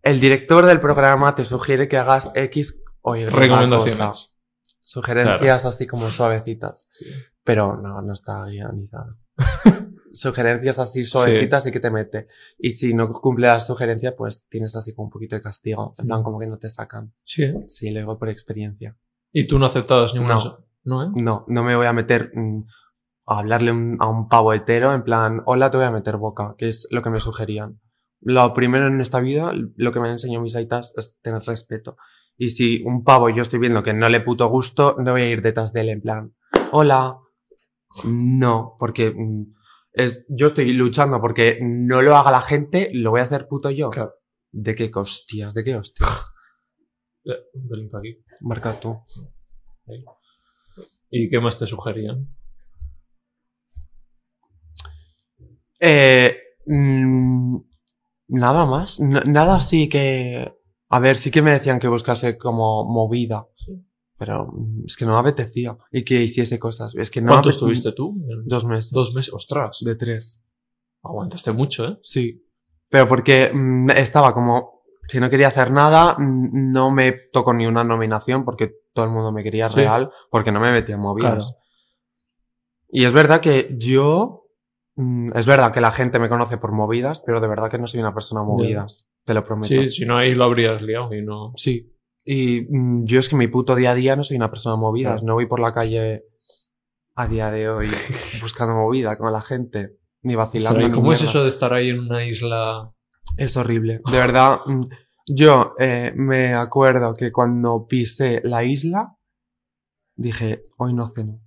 El director del programa te sugiere que hagas X o Y cosa.
Recomendaciones.
Sugerencias así como suavecitas.
Sí.
Pero no, no está guionizado. sugerencias así suavecitas y que te mete. Y si no cumple las sugerencias, pues tienes así como un poquito de castigo. En plan, como que no te sacan.
Sí, ¿eh?
Sí, lo digo por experiencia.
¿Y tú no aceptabas ninguna?
No.
No, ¿eh?
No, no me voy a meter mm, a hablarle un- a un pavo hetero en plan, hola, te voy a meter boca, que es lo que me sugerían. Lo primero en esta vida, lo que me han enseñado mis aitas es tener respeto. Y si un pavo yo estoy viendo que no le puto gusto, no voy a ir detrás de él en plan, hola. No, porque mm, es, yo estoy luchando porque no lo haga la gente, lo voy a hacer puto yo.
Claro.
¿De qué hostias? ¿De qué hostias?
Eh, un pelín para aquí.
Marca tú.
¿Y qué más te sugerían?
Eh, mm, nada más. N- nada así que. A ver, sí que me decían que buscase como movida.
Sí.
Pero mm, es que no me apetecía. Y que hiciese cosas. Es que no
¿Cuánto estuviste tú?
Dos meses.
Dos meses. Ostras.
De tres.
Aguantaste mucho, ¿eh?
Sí. Pero porque mm, estaba como que no quería hacer nada. mm, No me tocó ni una nominación porque todo el mundo me quería
Sí.
real. Porque no me metía en movidas.
Claro.
Y es verdad que yo. Es verdad que la gente me conoce por movidas, pero de verdad que no soy una persona movidas. Te lo prometo.
Sí, si no ahí lo habrías liado y no.
Sí. Y mm, yo es que mi puto día a día no soy una persona movida.
Claro.
No voy por la calle a día de hoy buscando movida con la gente. Ni vacilando.
¿Y cómo es eso de estar ahí en una isla?
Es horrible. De verdad. mm, Yo eh, me acuerdo que cuando pisé la isla, dije, hoy no ceno.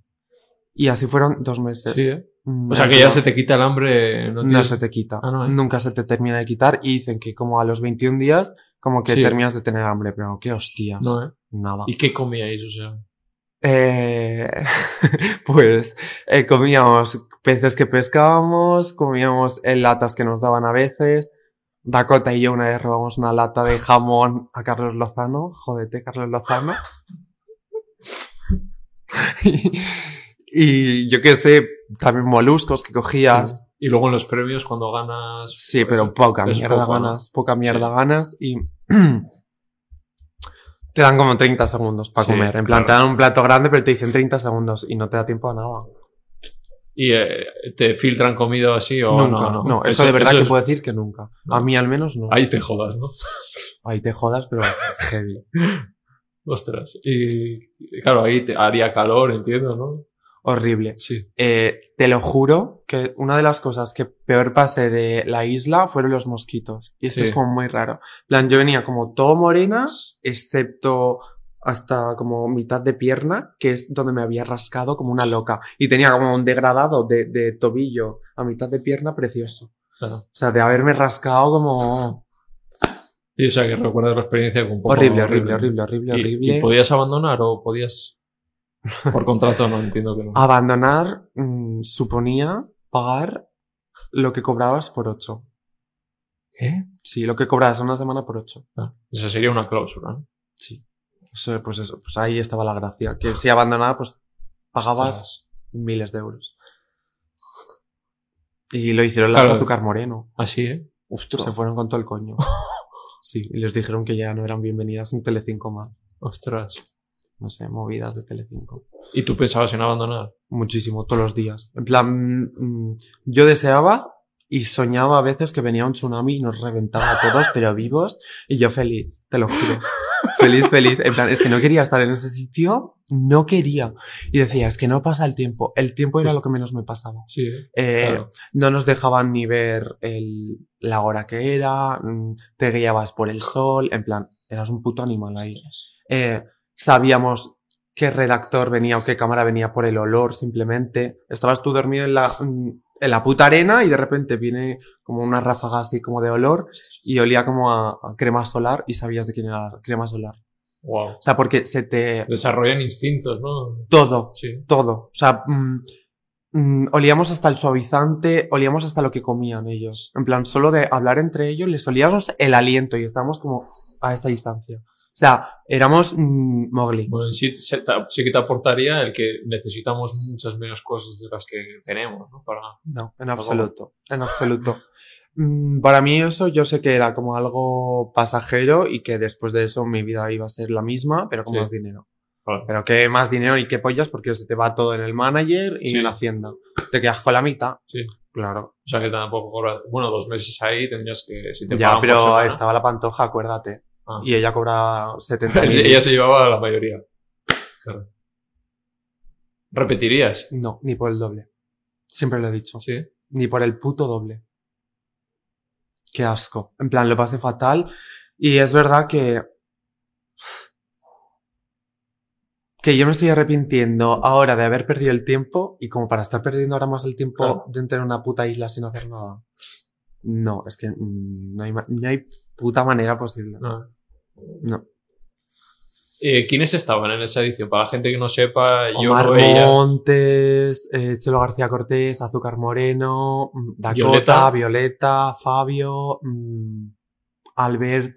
Y así fueron dos meses.
Sí, ¿eh?
Mm,
O sea que
no-
ya se te quita el hambre. No,
No
tienes-
se te quita.
Ah, no, ¿eh?
Nunca se te termina de quitar. Y dicen que como a los 21 días, como que
Sí.
terminas de tener hambre. Pero qué hostias.
No, ¿eh?
Nada.
¿Y qué comíais? O sea.
Eh, pues eh, comíamos peces que pescábamos, comíamos en latas que nos daban a veces. Dakota y yo una vez robamos una lata de jamón a Carlos Lozano. Jódete, Carlos Lozano. y, y yo qué sé, también moluscos que cogías.
Y luego en los premios cuando ganas.
Sí,
pues,
pero poca mierda
poco, ¿no?
ganas, poca mierda
Sí.
ganas y Te dan como 30 segundos para
Sí,
comer. En plan,
claro.
te dan un plato grande, pero te dicen 30 segundos y no te da tiempo a nada.
¿Y eh, te filtran comida así o
nunca.
no?
No, eso, de verdad
eso
que
es-
puedo decir que nunca. A mí al menos no.
Ahí te jodas, ¿no?
Ahí te jodas, pero heavy.
Ostras. Y claro, ahí te haría calor, entiendo, ¿no?
Horrible.
Sí.
Eh, te lo juro que una de las cosas que peor pasé de la isla fueron los mosquitos. Y esto
Sí.
es como muy raro. Plan, yo venía como todo morena, excepto hasta como mitad de pierna, que es donde me había rascado como una loca. Y tenía como un degradado de, de tobillo a mitad de pierna precioso.
Claro.
O sea, de haberme rascado como...
Y o sea, que recuerdas la experiencia como un poco
Horrible, horrible, horrible, horrible,
¿Y-
horrible.
¿Y, podías abandonar o podías...? Por contrato no, entiendo que no.
Abandonar mm, suponía pagar lo que cobrabas por ocho.
¿Qué?
Sí, lo que cobrabas una semana por ocho.
Ah, esa sería una cláusula, ¿no?
Sí. Eso, pues eso, pues ahí estaba la gracia. Que si abandonaba, pues pagabas
Ostras.
miles de euros. Y lo hicieron las
Claro.
azúcar moreno.
Así, ¿eh? Ostras.
Se fueron con todo el coño. Sí, y les dijeron que ya no eran bienvenidas en Telecinco más.
Ostras.
No sé, movidas de Telecinco.
¿Y tú pensabas en abandonar?
Muchísimo, todos los días. En plan, mm, yo deseaba y soñaba a veces que venía un tsunami y nos reventaba a todos, pero vivos, y yo feliz, te lo juro. Feliz, feliz. En plan, es que no quería estar en ese sitio, no quería. Y decía, es que no pasa el tiempo. El tiempo era
Pues-
lo que menos me pasaba.
Sí, ¿eh? Claro.
No nos dejaban ni ver el, la hora que era, mm, te guiabas por el sol, en plan, eras un puto animal ahí. Eh, sabíamos qué redactor venía o qué cámara venía por el olor simplemente. Estabas tú dormido en la, mm, en la puta arena y de repente viene como una ráfaga así como de olor y olía como a, a crema solar y sabías de quién era la crema solar.
Wow.
O sea, porque se te...
Desarrollan instintos, ¿no?
Todo,
Sí.
todo. O sea, mm, mm, olíamos hasta el suavizante, olíamos hasta lo que comían ellos. En plan, solo de hablar entre ellos les olíamos el aliento y estábamos como a esta distancia. O sea, éramos mm, Mowgli.
Bueno, sí, sí que te aportaría el que necesitamos muchas menos cosas de las que tenemos, ¿no? Para...
No, en absoluto, en absoluto. Mm, Para mí eso yo sé que era como algo pasajero y que después de eso mi vida iba a ser la misma, pero con
Sí.
más dinero.
Claro.
Pero que más dinero y qué pollas porque se te va todo en el manager y
Sí.
en Hacienda. Te quedas con la mitad.
Sí.
Claro.
O sea que tampoco cobras... Bueno, dos meses ahí tendrías que... Si te
Ya, pero
semana-
estaba la pantoja, acuérdate.
Ah.
Y ella cobra 70
Ella se llevaba la mayoría. Claro. ¿Repetirías?
No, ni por el doble. Siempre lo he dicho.
Sí.
Ni por el puto doble. Qué asco. En plan, lo pasé fatal. Y es verdad que. Que yo me estoy arrepintiendo ahora de haber perdido el tiempo y como para estar perdiendo ahora más el tiempo
Claro.
de entrar en una puta isla sin hacer nada. No, es que mm, no hay, no hay puta manera posible.
Ah.
No.
Eh, ¿Quiénes estaban en esa edición? Para la gente que no sepa, yo
Omar
no veía...
Montes, eh, Chelo García Cortés, Azúcar Moreno, mm, Dakota,
Violeta.
Violeta, Fabio, mm, Albert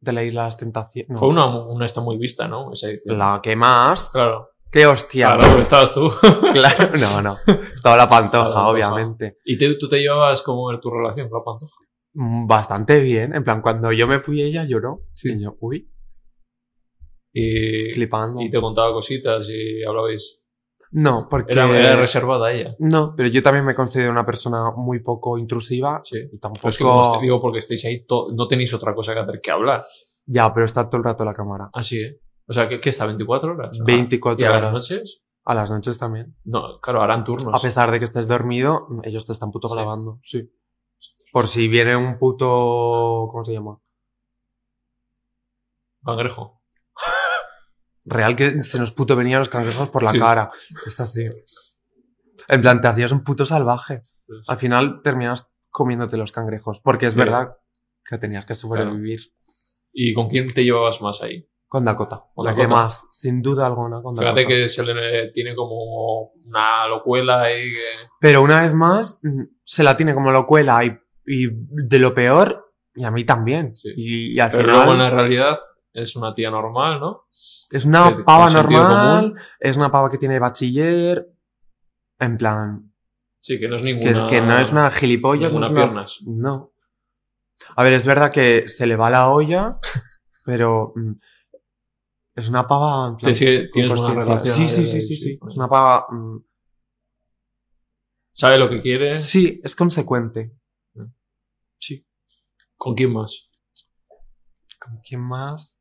de la Isla de las Tentaciones. no,
Fue una, una esta muy vista, ¿no? Esa edición.
La que más.
Claro.
¡Qué hostia!
Claro, estabas tú.
Claro, no, no. Estaba la pantoja, obviamente.
¿Y te- tú te llevabas como tu relación con la pantoja?
Mm, Bastante bien. En plan, cuando yo me fui, ella lloró.
Sí.
Y yo, uy,
Y,
flipando.
y te contaba cositas y hablabais.
No, porque.
Era, era reservada ella.
No, pero yo también me considero una persona muy poco intrusiva.
Sí.
Y tampoco.
Es que como te digo, porque estáis ahí, to- no tenéis otra cosa que hacer que hablar.
Ya, pero está todo el rato la cámara.
Así, ¿eh? O sea, ¿qué, qué está? ¿24 horas? Ah,
24
¿Y a las
horas.
noches?
A las noches también.
No, claro, harán turnos.
A pesar de que estés dormido, ellos te están puto
Sí.
grabando. Sí. Por si viene un puto. ¿Cómo se llama?
Cangrejo.
Real que se nos puto venían los cangrejos por la
Sí.
cara. Estás así. En plan, te hacías un puto salvaje. Al final terminas comiéndote los cangrejos. Porque es
Sí.
verdad que tenías que sobrevivir.
¿Y con quién te llevabas más ahí?
Con Dakota.
Con
la
Dakota.
que más, sin duda alguna, con Dakota.
Fíjate que se le tiene como una locuela ahí que...
Pero una vez más, mm, se la tiene como locuela y, y de lo peor, y a mí también.
Sí.
Y, y al
Pero
final.
luego en la realidad es una tía normal, ¿no?
Es una
que-
pava normal, es una pava que tiene bachiller, en plan,
Sí, que no es ninguna...
que, no es una gilipollas, no
ninguna
es una-
piernas.
No. A ver, es verdad que se le va la olla, pero mm, Es una pava. En plan,
sigue-
con
tienes
consciencia.
relación
Sí, sí, sí, sí, sí.
sí.
Es una pava. mm,
¿Sabe lo que quiere?
Sí, es consecuente. Sí.
¿Con quién más?
¿Con quién más?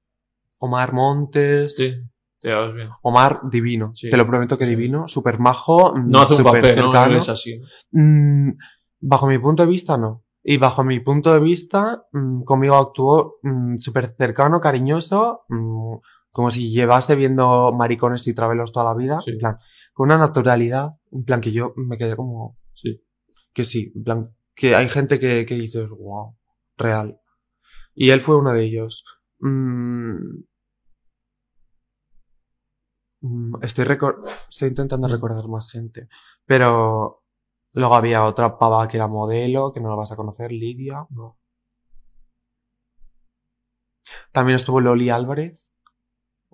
Omar Montes.
Sí, te llevas bien.
Omar, divino.
Sí.
Te lo prometo que divino. Súper majo. mm,
No hace un papel, ¿no?
cercano.
Es así.
Mm, bajo mi punto de vista, no. Y bajo mi punto de vista, mm, conmigo actuó mm, súper cercano, cariñoso, mm, como si llevase viendo maricones y travelos toda la vida.
Sí.
En plan, con una naturalidad, en plan que yo me quedé como,
Sí.
que sí, en plan, que hay gente que, que dices, wow, real. Y él fue uno de ellos. Mm, mm, estoy, estoy intentando
Mm.
recordar más gente. Pero luego había otra pava que era modelo, que no la vas a conocer, Lidia.
No.
También estuvo Loli Álvarez,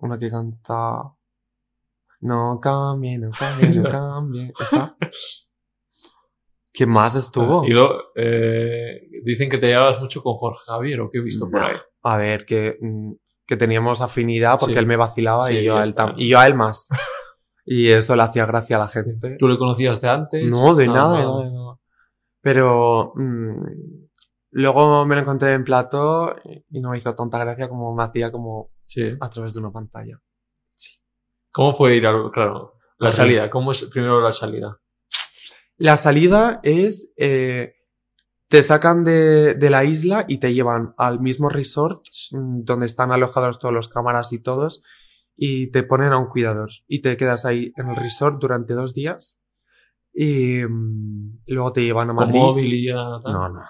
una que canta... No cambie, no cambie, no cambie. ¿Esa? ¿Quién más estuvo?
Y luego, eh, dicen que te llevabas mucho con Jorge Javier, o que he visto por ahí.
A ver, que, mm, que teníamos afinidad porque
Sí.
él me vacilaba
Sí,
y, yo a él y yo a él más. y eso le hacía gracia a la gente.
¿Tú le conocías de antes?
No, de
No,
nada,
no.
nada, de nada. Pero mm, luego me lo encontré en plato y no me hizo tanta gracia como me hacía como
Sí.
a través de una pantalla.
¿Cómo fue ir al, claro, la salida? ¿Cómo es primero la salida?
La salida es, eh, te sacan de, de la isla y te llevan al mismo resort mm, donde están alojados todos los cámaras y todos y te ponen a un cuidador y te quedas ahí en el resort durante dos días y mm, luego te llevan a
¿Con
Madrid.
móvil y ya?
No, no.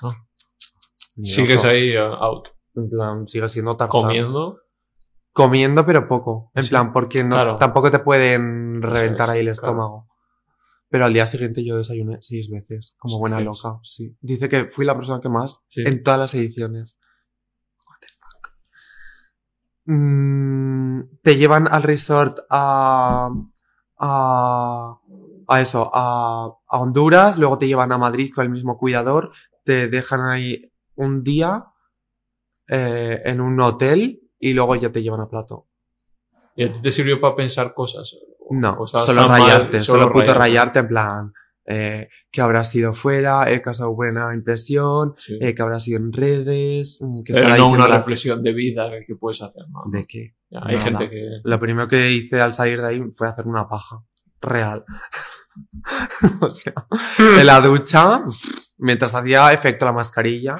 Ni
Sigues
ojo.
ahí uh, out,
En plan, sigue siendo Tarzán.
comiendo.
Comiendo, pero poco. En
Sí.
plan, porque no,
Claro.
tampoco te pueden reventar ahí el
claro.
estómago. Pero al día siguiente yo desayuné seis veces, como buena loca. Sí. Dice que fui la persona que más en todas las ediciones. What the fuck. Mm, te llevan al resort a, a, a eso, a, a Honduras, luego te llevan a Madrid con el mismo cuidador, te dejan ahí un día eh, en un hotel y luego ya te llevan a plato.
¿Y a ti te sirvió para pensar cosas?
No,
¿O
solo
tan mal,
rayarte, solo, puto
rayarte?
rayarte en plan, eh, que habrá sido fuera, he causado buena impresión,
Sí.
eh, que habrá sido en redes, mm, que
Pero no una
la-
reflexión de vida que puedes hacer, ¿no?
¿De qué?
Ya, Hay
Nada.
gente que...
Lo primero que hice al salir de ahí fue hacer una paja. Real. o sea, en la ducha, mientras hacía efecto la mascarilla.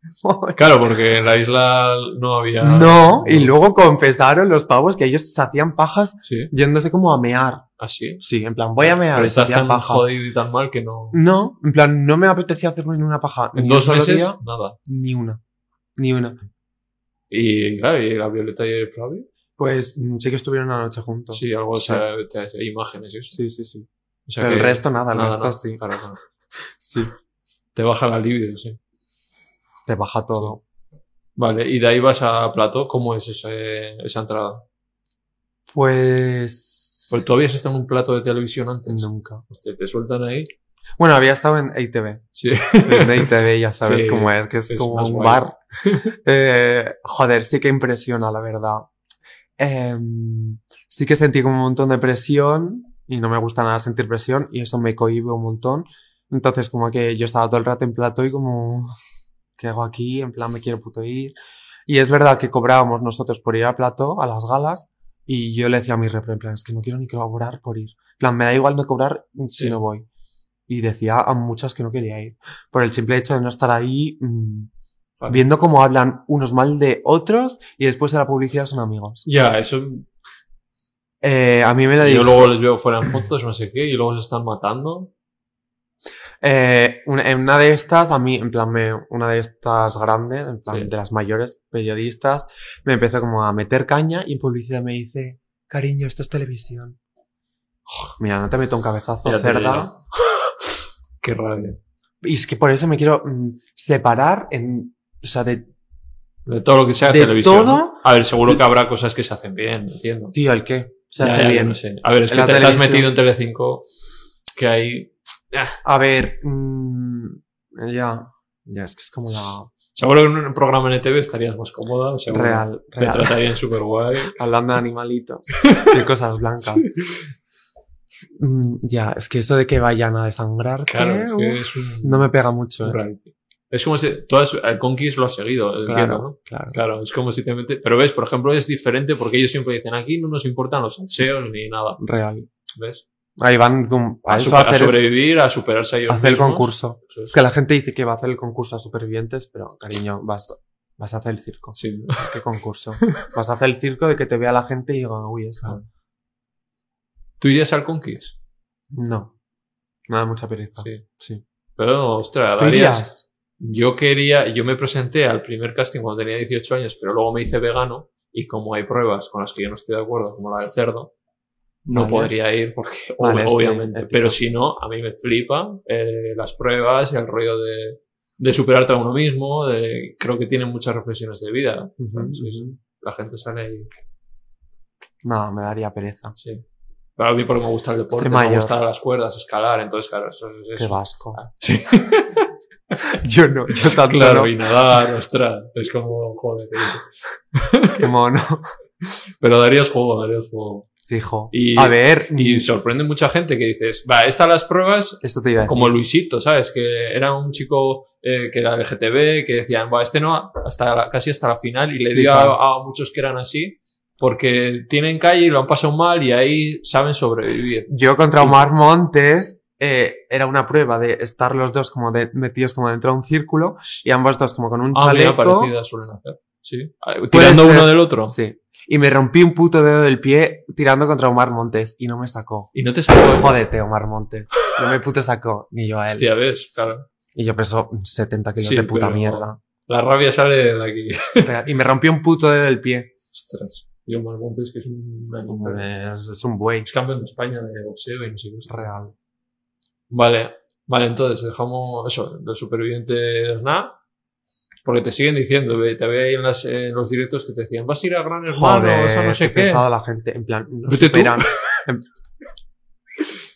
Claro, porque en la isla no había...
no, y luego confesaron los pavos que ellos se hacían pajas
Sí,
yéndose como a mear.
así.
Sí, en plan, voy a mear.
Pero estás tan
pajas.
jodido y tan mal que no...
No, en plan, no me apetecía hacerme ni una paja.
En
ni
dos meses,
día,
nada.
ni una. Ni una.
Y claro, y la Violeta y el Flavio.
Pues mm, sí que estuvieron una noche juntos.
Sí, algo, o sea, imágenes y eso.
Sí, sí, sí.
O sea
Pero el
que-
resto nada, el
nada,
resto
nada.
sí.
Claro, claro.
Sí.
Te baja el alivio, sí.
Te baja todo.
Vale, y de ahí vas a Plató. ¿Cómo es ese- esa entrada?
Pues...
Porque tú habías estado en un plato de televisión antes.
Nunca.
Hostia, te sueltan ahí.
Bueno, había estado en ITV.
Sí.
En ITV ya sabes
Sí,
cómo es, que es,
es
como un
guay.
bar. Eh, joder, sí que impresiona, la verdad. Em, sí que sentí como un montón de presión y no me gusta nada sentir presión y eso me cohibe un montón. Entonces como que yo estaba todo el rato en plato y como, ¿qué hago aquí? En plan, me quiero puto ir. Y es verdad que cobrábamos nosotros por ir a plato, a las galas, y yo le decía a mi repre, en plan, es que no quiero ni cobrar por ir. En plan, me da igual no cobrar si
Sí.
no voy. Y decía a muchas que no quería ir. Por el simple hecho de no estar ahí, mm,
Vale.
viendo cómo hablan unos mal de otros y después de la publicidad son amigos.
Ya, eso.
Eh, a mí me lo
Yo luego les veo fuera en fotos, no sé qué, y luego se están matando.
Eh, una, en una de estas, a mí, en plan, me, una de estas grandes, en plan,
Sí.
de las mayores periodistas, me empezó como a meter caña y en publicidad me dice, cariño, esto es televisión. Mira, no te meto un cabezazo,
Ya
cerda.
Qué rabia.
Y es que por eso me quiero mm, separar en, o sea, de,
De todo lo que sea
De
televisión.
todo-
¿no? A ver, seguro que habrá cosas que se hacen bien, entiendo.
tío, ¿el qué? Se
Ya,
hace
ya,
bien.
no sé. A ver, es
En
que te, te has metido en Telecinco que hay.
A ver, mm, ya, ya, es que es como la,
Seguro que en un programa en ETV estarías más cómoda. Seguro.
Real,
Te
real.
tratarían súper guay.
Hablando de animalitos y cosas blancas. Mm, ya, es que esto de que vayan a desangrarte
Claro, es que es un,
no me pega mucho. eh.
Es como si. Tú has, el Conquist lo has seguido, entiendo,
Claro,
¿no?
claro.
Claro, es como si te metes. Pero ves, por ejemplo, es diferente porque ellos siempre dicen aquí no nos importan los salseos ni nada.
Real.
¿Ves?
Ahí van a,
A,
eso,
super-
a hacer,
sobrevivir, a superarse a ellos
hacer el concurso.
Es.
Es que la gente dice que va a hacer el concurso a supervivientes, pero cariño, vas, vas a hacer el circo.
Sí.
¿Qué concurso? vas a hacer el circo de que te vea la gente y diga, uy, es
Claro. ¿Tú irías al Conquist?
No. Me da mucha pereza.
Sí.
Sí.
Pero, ostras,
¿Tú irías?
Yo quería, yo me presenté al primer casting cuando tenía 18 años, pero luego me hice vegano y como hay pruebas con las que yo no estoy de acuerdo, como la del cerdo, no
Vale.
podría ir porque,
Vale,
obviamente. Pero si no, a mí me flipa eh, las pruebas y el rollo de, de superarte a uno mismo. De, creo que tiene muchas reflexiones de vida. Sí, sí. La gente sale ahí.
No, me daría pereza.
Sí. Pero a mí porque me gusta el deporte, me gustan las cuerdas, escalar, entonces claro, eso es
Qué
eso.
vasco.
Ah, Sí,
Yo no, yo tanto
claro,
no.
y nadar, ostras, es como, joder,
Qué mono.
pero darías juego, darías juego.
Fijo.
Y-
a ver,
Y
mm,
sorprende mucha gente que dices, va, estas las pruebas
esto te iba a decir.
como Luisito, ¿sabes? Que era un chico eh, que era LGTB, que decían, va, este no, hasta la- casi hasta la final, y le dio a, a muchos que eran así, porque tienen calle y lo han pasado mal y ahí saben sobrevivir.
Yo contra Omar Montes eh, era una prueba de estar los dos como de, metidos como dentro de un círculo y ambos dos como con un
Ah, mira,
chaleco.
parecidas suelen hacer. Sí. Ah, Tirando uno del otro.
Sí. Y me rompí un puto dedo del pie tirando contra Omar Montes y no me sacó.
Y no te sacó.
Jódete, Omar Montes. No me puto sacó, ni yo a él.
Hostia, ves, claro.
Y yo peso 70 kilos
Sí,
de puta mierda.
La rabia sale de aquí.
Y me rompí un puto dedo del pie.
Ostras. Y Omar Montes, que es un.
Es, es un buey.
Es campeón de España de boxeo y no sé qué.
Real.
Vale, vale, entonces dejamos eso, los supervivientes nada. Porque te siguen diciendo, te veo ahí en, las, en los directos que te decían, vas a ir a Gran Hermano,
Joder,
vas a no sé
qué
qué.
la gente. En plan, no superan. En,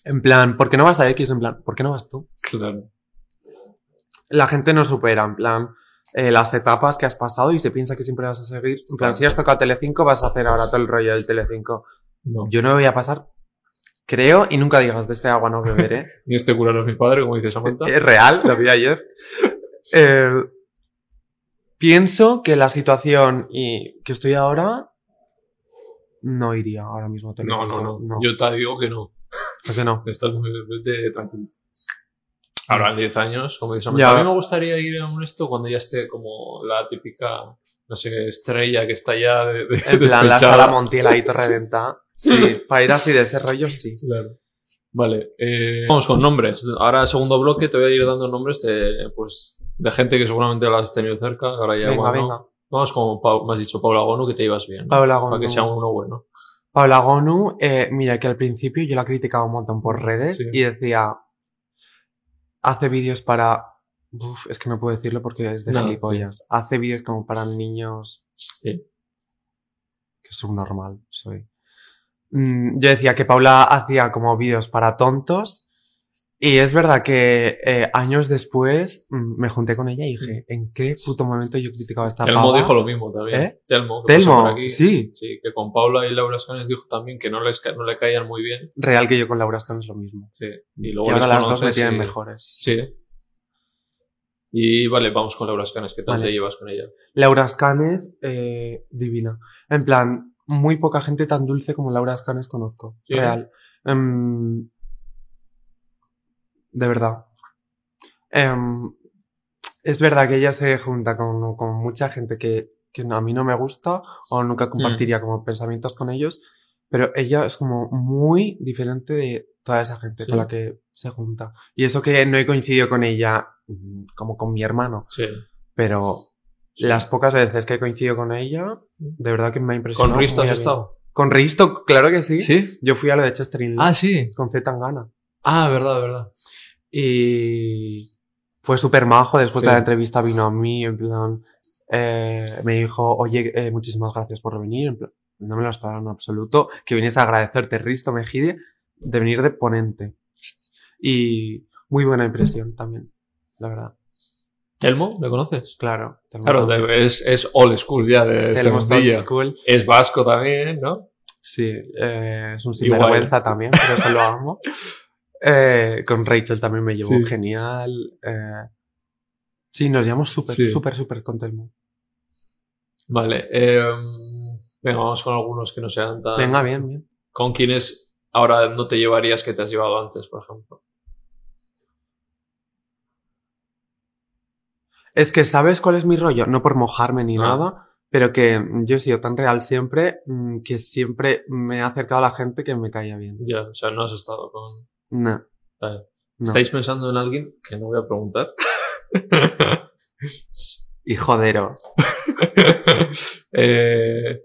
en plan, ¿por qué no vas a X? En plan, ¿por qué no vas tú?
Claro.
La gente no supera, en plan, eh, las etapas que has pasado y se piensa que siempre vas a seguir. En plan,
Claro.
si has tocado Telecinco, vas a hacer ahora todo el rollo del Telecinco.
No.
Yo no voy a pasar, creo, y nunca digas de este agua no beberé.
Ni este cura no es mi padre, como dice Samantha.
Es real, lo vi ayer. Eh, pienso que la situación y que estoy ahora no iría ahora mismo
no,
Telecinco.
no, no, Yo te digo que no.
¿Por qué no?
Estás muy tranquilo. Ahora en 10 años, como dice
Ya.
Samantha. A mí me gustaría ir a un esto cuando ya esté como la típica, no sé, estrella que está ya de, de-
En plan, la sala Montiel ahí te reventa. Sí, para ir así de ese rollo, sí.
Claro. Vale, eh, vamos con nombres. Ahora, segundo bloque, te voy a ir dando nombres de, pues, de gente que seguramente la has tenido cerca. Ahora ya,
Venga,
bueno,
venga.
Vamos Pau- me has dicho Paula Gonu, que te ibas bien.
Paula
Para que
Gonu.
sea uno bueno.
Paula Gonu, eh, mira que al principio yo la criticaba un montón por redes
Sí.
y decía, hace vídeos para... Uf, es que no puedo decirlo porque es de
No,
gilipollas. Hace vídeos como para niños...
Sí.
Que subnormal soy. Mm, yo decía que Paula hacía como vídeos para tontos y es verdad que eh, años después mm, me junté con ella y dije, ¿en qué puto momento yo criticaba esta
Telmo
pava?
dijo lo mismo también.
¿Eh?
Telmo, que
Telmo,
por aquí.
sí.
Sí, que con Paula y Laura Scanes dijo también que no, les, no le caían muy bien.
Real que yo con Laura Scan es lo mismo.
Sí. Y
Y,
luego
ahora las dos me tienen
y-
mejores.
Sí. Y vale, vamos con Laura Scanes. ¿Qué tal
Vale.
te llevas con ella?
Laura Scanes, eh, divina. En plan, muy poca gente tan dulce como Laura Scanes conozco.
Sí.
Real. Em, de verdad. Em, es verdad que ella se junta con, con mucha gente que, a mí no me gusta o nunca compartiría como pensamientos con ellos, pero ella es como muy diferente de toda esa gente
Sí.
con la que se junta. Y eso que no he coincidido con ella mm, como con mi hermano,
Sí.
pero las pocas veces que he coincidido con ella, de verdad que me ha impresionado.
¿Con Risto has estado?
Con Risto, claro que sí.
¿Sí?
Yo fui a lo de Chester
Ah, sí.
con Z Tangana.
Ah, verdad, verdad.
Y fue súper majo. Después
Sí.
de la entrevista vino a mí, en plan, eh, me dijo, oye, eh, muchísimas gracias por venir. En plan, no me lo esperaba en absoluto. Que viniese a agradecerte, Risto Mejide, de venir de ponente. Y muy buena impresión también, la verdad.
¿Telmo? ¿Le conoces?
Claro. Telmo
Claro,
también.
es, es old school ya de este
Telmo está old school.
Es vasco también, ¿no?
Sí, eh, es un
Igual.
sinvergüenza también, pero eso lo amo. Eh, con Rachel también me llevó
Sí.
genial. eh, sí, nos llevamos súper,
Sí.
súper, súper con Telmo.
Vale. eh, venga, vamos con algunos que no sean tan...
Venga, bien, bien.
¿Con quienes ahora no te llevarías que te has llevado antes, por ejemplo?
Es que, ¿sabes cuál es mi rollo? No por mojarme ni
Ah.
nada, pero que yo he sido tan real siempre mm, que siempre me he acercado a la gente que me caía bien.
Ya, o sea, no has estado con...
No.
Vale.
no.
¿Estáis pensando en alguien que no voy a preguntar?
Y joderos.
eh,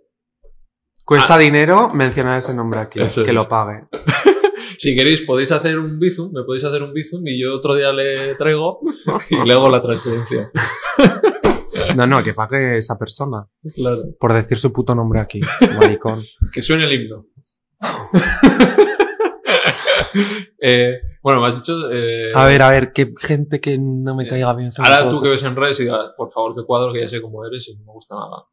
Cuesta dinero mencionar ese nombre aquí,
Ah. Eso
que
es.
lo pague.
si queréis, podéis hacer un bizum, me podéis hacer un bizum y yo otro día le traigo y le hago la transferencia.
No, no, que pague esa persona.
Claro.
Por decir su puto nombre aquí, maricón.
Que suene el himno. Eh, bueno, me has dicho... eh,
A ver, a ver, que gente que no me caiga bien. se
Ahora tú que ves en redes y digas, por favor, que cuadro, que ya sé cómo eres y no me gusta nada.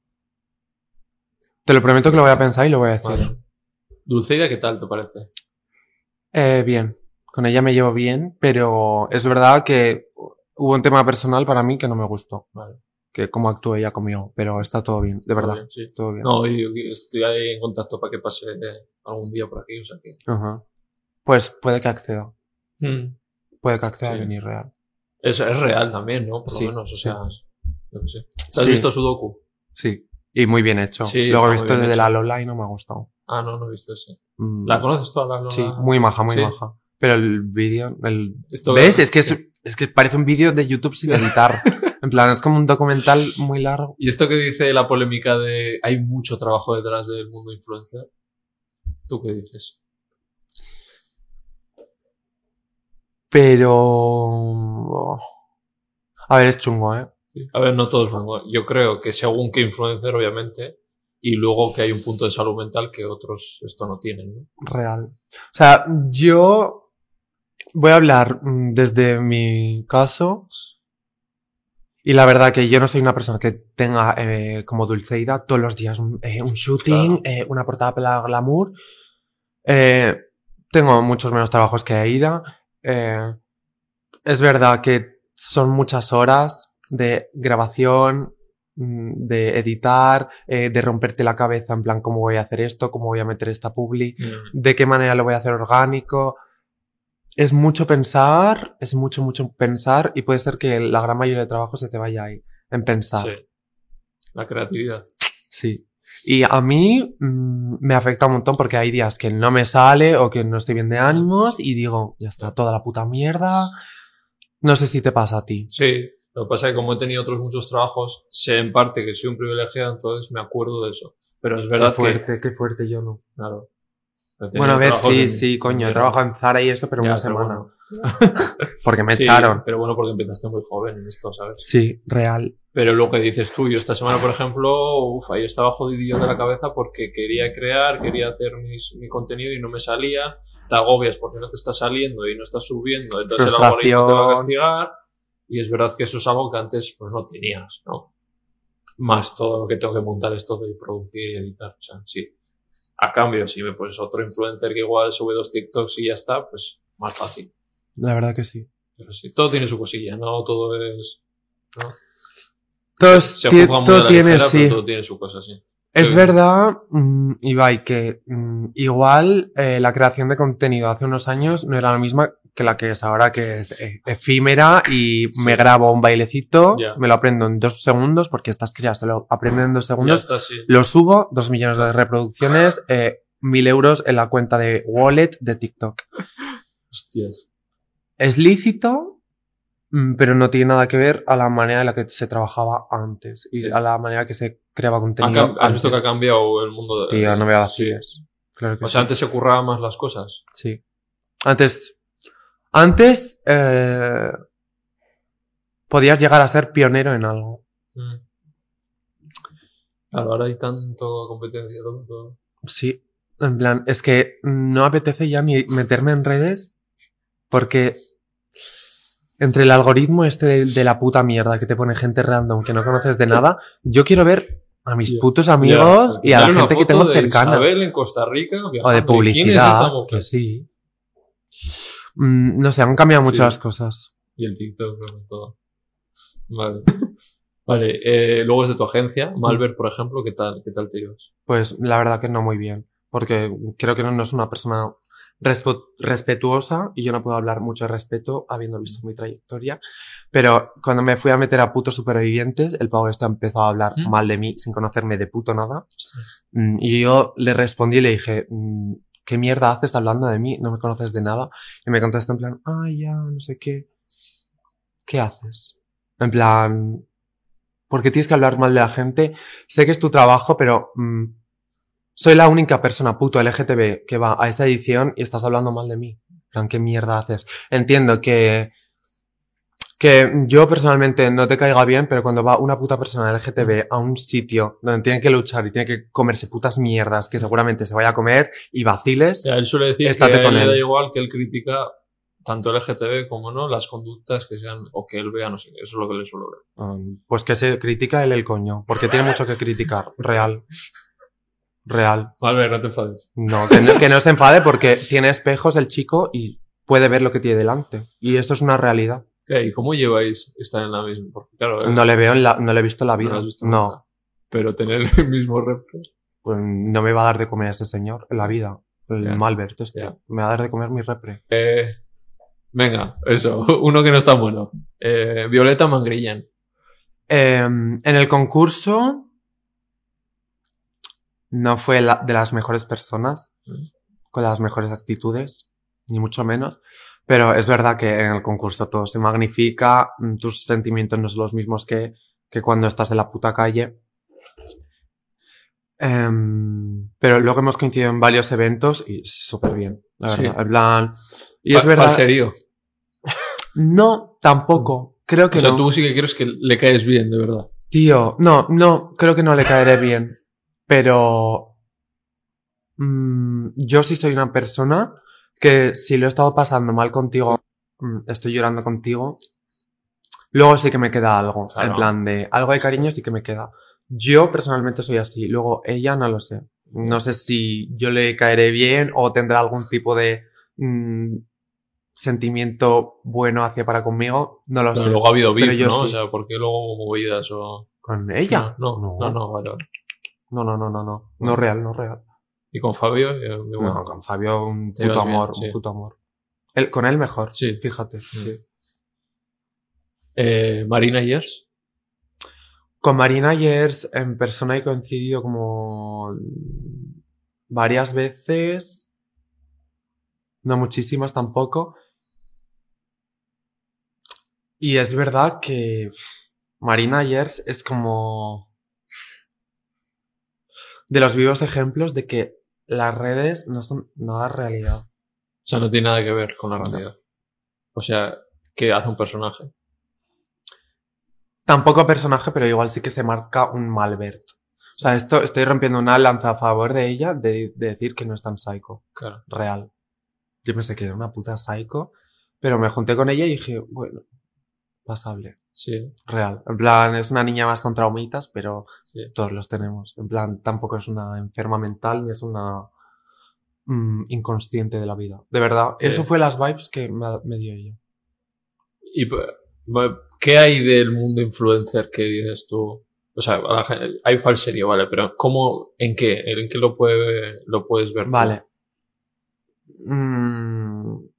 Te lo prometo que lo voy a pensar y lo voy a decir.
Vale. Dulceida, ¿qué tal te parece?
Eh, bien. Con ella me llevo bien, pero es verdad que hubo un tema personal para mí que no me gustó.
Vale.
Que cómo actúa ella conmigo, pero está todo bien, de
¿Todo
verdad.
bien? Sí.
Todo bien.
No, y y estoy ahí en contacto para que pase eh, algún día por aquí, o sea que...
Ajá. Pues puede que acceda.
Mm.
Puede que acceda
Sí.
a venir real.
Es, es real también, ¿no? Por
Sí,
lo menos, o
sí.
sea... qué sé. ¿Te has
Sí.
visto Sudoku?
Sí. Y muy bien hecho.
Sí,
Luego he visto el de
hecho.
la Lola y no me ha gustado.
Ah, no, no he visto ese.
Mm.
¿La conoces tú a la Lola?
Sí, muy maja, muy
Sí.
maja. Pero el vídeo, el...
Esto-
¿Ves? Es que, es, es que parece un vídeo de YouTube sin editar. en plan, es como un documental muy largo.
Y esto que dice la polémica de hay mucho trabajo detrás del mundo influencer, ¿tú qué dices?
Pero... A ver, es chungo, ¿eh?
A ver, no todos van. Yo creo que según qué influencer, obviamente, y luego que hay un punto de salud mental que otros esto no tienen, ¿no?
Real. O sea, yo voy a hablar mm, desde mi caso. Y la verdad que yo no soy una persona que tenga eh, como Dulceida todos los días un, eh, un shooting, eh, una portada para glamour. Eh, tengo muchos menos trabajos que Aida. Eh, es verdad que son muchas horas de grabación, mm, de editar, eh, de romperte la cabeza en plan cómo voy a hacer esto, cómo voy a meter esta publi, de qué manera lo voy a hacer orgánico. Es mucho pensar, es mucho, mucho pensar y puede ser que la gran mayoría de trabajo se te vaya ahí, en pensar.
Sí. La creatividad.
Sí. Y a mí mm, me afecta un montón porque hay días que no me sale o que no estoy bien de ánimos y digo, ya está toda la puta mierda. No sé si te pasa a ti.
Sí, lo que pasa es que como he tenido otros muchos trabajos, sé en parte que soy un privilegiado, entonces me acuerdo de eso. Pero es verdad
qué fuerte, qué fuerte yo no.
claro.
Bueno, a ver, sí, sí, coño, he trabajado en Zara y esto, pero
Ya,
una
pero
semana.
bueno.
Porque me
Sí,
echaron.
Pero bueno, porque empezaste muy joven en esto, ¿sabes?
Sí, real.
Pero lo que dices tú, yo esta semana, por ejemplo, uf, ahí estaba jodidillo de la cabeza porque quería crear, quería hacer mis- mi contenido y no me salía. Te agobias porque no te está saliendo y no estás subiendo, entonces el algoritmo te va a castigar. Y es verdad que eso es algo que antes pues no tenías, ¿no? Más todo lo que tengo que montar esto de producir y editar. O sea, sí. A cambio, si me pones otro influencer que igual sube dos TikToks y ya está, pues más fácil.
La verdad que sí.
Pero sí, todo tiene su cosilla, no todo es. ¿no?
Todo,
Se
ti- todo tiene,
ligera,
sí.
pero todo tiene su cosa, sí.
Es
Sí.
verdad, mm, Ibai, que mm, igual eh, la creación de contenido hace unos años no era la misma que la que es ahora, que es eh, efímera y
Sí.
me grabo un bailecito,
Ya.
me lo aprendo en dos segundos, porque estas crías se lo aprenden en dos
Ya
segundos,
está, sí.
lo subo, dos millones de reproducciones, eh, mil euros en la cuenta de wallet de TikTok.
Hostias.
Es lícito, mm, pero no tiene nada que ver a la manera en la que se trabajaba antes y
Sí.
a la manera que se creaba contenido.
¿Has visto que ha cambiado el mundo de.?
Tío, no me
Sí.
vaciles. Claro que
O sea,
sí.
antes se curraba más las cosas.
Sí. Antes, antes, eh, podías llegar a ser pionero en algo.
Mm. Claro, ahora hay tanto competencia. tanto-
Sí. En plan, es que no apetece ya ni meterme en redes porque Entre el algoritmo este de, de la puta mierda que te pone gente random que no conoces de nada, yo quiero ver a mis putos amigos y a la gente que tengo
de
cercana.
Isabel en Costa Rica
O de
viajando. ¿Y quién es
publicidad, que sí. Mm, no sé, han cambiado mucho las cosas.
Y el TikTok, bueno, todo. Vale. Vale, eh, luego es de tu agencia, Malver, por ejemplo, ¿qué tal, qué tal te llevas?
Pues la verdad que no muy bien, porque creo que no, no es una persona respetuosa y yo no puedo hablar mucho de respeto habiendo visto mi trayectoria, pero cuando me fui a meter a putos supervivientes, el pavo este empezó a hablar
¿Mm?
mal de mí sin conocerme de puto nada Mm, y yo le respondí y le dije, mm, ¿qué mierda haces hablando de mí? No me conoces de nada. Y me contestó en plan, ay, ya, no sé qué. ¿Qué haces? En plan, porque tienes que hablar mal de la gente. Sé que es tu trabajo, pero mm, soy la única persona puto LGTB que va a esta edición y estás hablando mal de mí. En plan, ¿qué mierda haces? Entiendo que, que yo personalmente no te caiga bien, pero cuando va una puta persona LGTB a un sitio donde tiene que luchar y tiene que comerse putas mierdas que seguramente se vaya a comer y vaciles,
Ya, él suele decir que a él
con
le
él.
da igual que él critica tanto LGTB como no las conductas que sean o que él vea, no sé eso es lo que le suelo ver.
um, pues que se critica él el coño, porque tiene mucho que criticar. Real. Real.
Malver, no te enfades.
No, que no, que no se enfade porque tiene espejos el chico y puede ver lo que tiene delante. Y esto es una realidad.
¿Y cómo lleváis estar en la misma? Porque claro,
No le veo en la, no le he visto en la vida.
visto
No.
Pero tener el mismo repre.
pues no me va a dar de comer ese señor en la vida. El
Ya,
Malbert, este. Me va a dar de comer mi repre.
Eh, venga, eso, uno que no está bueno. Eh, Violeta Mangrillan.
Em, en el concurso no fue la- de las mejores personas, con las mejores actitudes, ni mucho menos. Pero es verdad que en el concurso todo se magnifica, mm, tus sentimientos no son los mismos que, que cuando estás en la puta calle. Em, pero luego hemos coincidido en varios eventos y súper bien, la
Sí.
verdad. En plan, y es verdad.
falserío.
No, tampoco. Creo que
O sea,
no.
tú sí que quieres que le caes bien, de verdad.
Tío, no, no, creo que no le caeré bien. Pero mm, yo sí soy una persona que si lo he estado pasando mal contigo, mm, estoy llorando contigo, luego sí que me queda algo.
Claro.
En plan de algo de cariño sí que me queda. Yo personalmente soy así. Luego ella no lo sé. No sé si yo le caeré bien o tendrá algún tipo de mm, sentimiento bueno hacia para conmigo. No lo
Pero
sé.
luego ha habido
Pero
beef,
yo
¿no?
sí.
O sea, ¿por qué luego movidas o...?
¿Con ella?
No, no, no, no, vale, vale.
No, no, no, no, no. No real, no real.
Y con Fabio, eh, bueno.
No, con Fabio un puto
bien,
amor,
sí.
un puto amor. Él, con él mejor.
Sí.
Fíjate, sí.
Eh, Marina Yers.
Con Marina ayer en persona he coincidido como varias veces. No muchísimas tampoco. Y es verdad que Marina Ayers es como de los vivos ejemplos de que las redes no son nada realidad.
O sea, no tiene nada que ver con la realidad. O sea, que hace un personaje.
Tampoco personaje, pero igual sí que se marca un Malbert. O sea, esto estoy rompiendo una lanza a favor de ella de, de decir que no es tan psycho,
Claro.
real. Yo pensé que era una puta psycho, pero me junté con ella y dije, bueno, pasable,
Sí,
real. En plan, es una niña más con traumitas, pero
sí.
todos los tenemos. En plan, tampoco es una enferma mental ni es una mm, inconsciente de la vida. De verdad,
Sí.
eso fue las vibes que me, me dio ella.
¿Y qué hay del mundo influencer que dices tú? O sea, hay falserío, vale, pero ¿cómo, en qué? ¿En qué lo, puede, lo puedes ver?
Vale. Mm.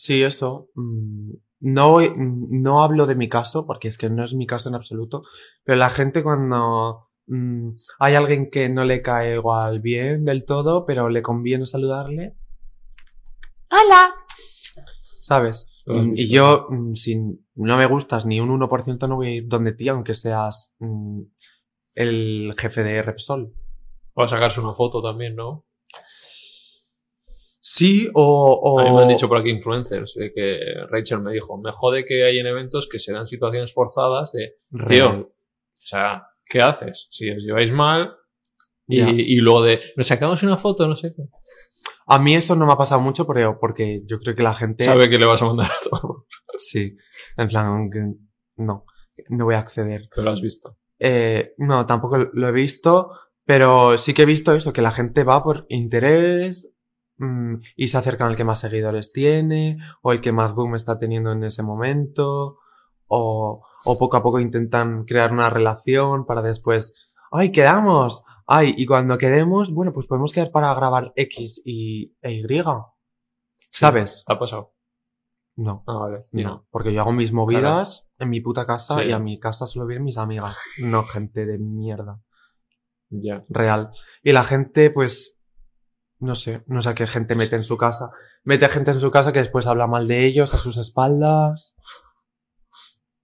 Sí, eso. Mm, No, voy- no hablo de mi caso, porque es que no es mi caso en absoluto, pero la gente cuando mm, hay alguien que no le cae igual bien del todo, pero le conviene saludarle. ¡Hola! ¿Sabes? Mm, Y yo, mm, si no me gustas ni un 1%, no voy a ir donde ti, aunque seas mm, el jefe de Repsol.
O a sacarse una foto también, ¿no?
Sí, o... o...
A mí me han dicho por aquí influencers, de que Rachel me dijo, me jode que hay en eventos que se dan situaciones forzadas de, tío,
Real.
o sea, ¿qué haces? Si os lleváis mal y, y luego de, nos sacamos una foto, no sé qué.
A mí eso no me ha pasado mucho porque, porque yo creo que la gente...
Sabe que le vas a mandar a todo.
Sí, en plan, no, no voy a acceder.
Pero lo has visto.
Eh, no, tampoco lo he visto, pero sí que he visto eso, que la gente va por interés y se acercan al que más seguidores tiene, o el que más boom está teniendo en ese momento, o, o poco a poco intentan crear una relación para después, ¡ay, quedamos! ¡ay! Y cuando quedemos, bueno, pues podemos quedar para grabar X y e Y. ¿Sabes?
¿Te ha pasado?
No.
Ah, vale.
No, porque yo hago mis movidas en mi puta casa
Sí.
y a mi casa solo vienen mis amigas, no gente de mierda.
Ya.
Real. Y la gente, pues, no sé, no sé a qué gente mete en su casa. Mete gente en su casa que después habla mal de ellos a sus espaldas.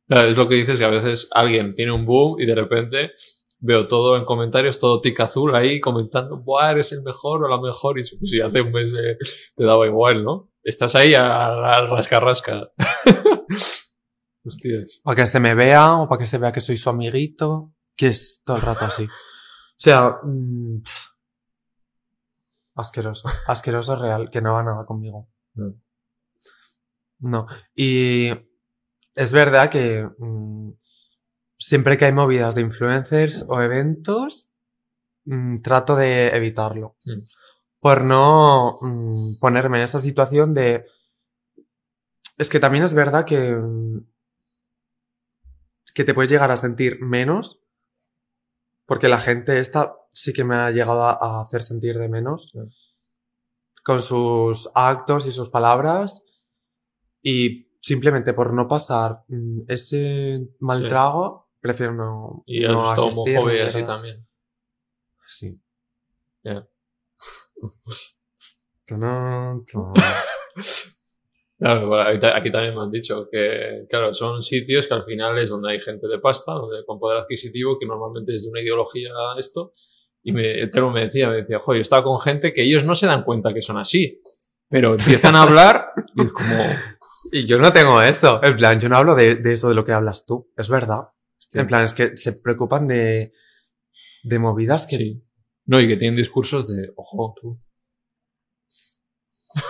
Claro, Es lo que dices, que a veces alguien tiene un boom y de repente veo todo en comentarios, todo tic azul ahí comentando, ¡buah, eres el mejor o la mejor! Y si pues, hace un mes eh, te daba igual, ¿no? Estás ahí al, rasca-rasca. Hostias.
Para que se me vea o para que se vea que soy su amiguito. Que es todo el rato así. O sea, mm, pff. Asqueroso. Asqueroso real, que no va nada conmigo.
No.
No. Y es verdad que mm, siempre que hay movidas de influencers o eventos, mm, trato de evitarlo.
Mm.
Por no mm, ponerme en esta situación de... Es que también es verdad que... mm, que te puedes llegar a sentir menos. Porque la gente esta sí que me ha llegado a, hacer sentir de menos. Con sus actos y sus palabras. Y simplemente por no pasar mm, ese mal
Sí.
trago, prefiero no,
Y
no asistir.
homofobia así también.
Sí. Tunun, tunun.
Claro, bueno, aquí también me han dicho que, claro, son sitios que al final es donde hay gente de pasta, donde con poder adquisitivo, que normalmente es de una ideología esto. Y me, Tero me decía, me decía, joder, yo estaba con gente que ellos no se dan cuenta que son así, pero empiezan a hablar y es como,
Y yo no tengo esto. En plan, yo no hablo de, de eso de lo que hablas tú. Es verdad.
hostia,
En plan, es que se preocupan de, de movidas que...
sí. No, y que tienen discursos de, ojo, tú.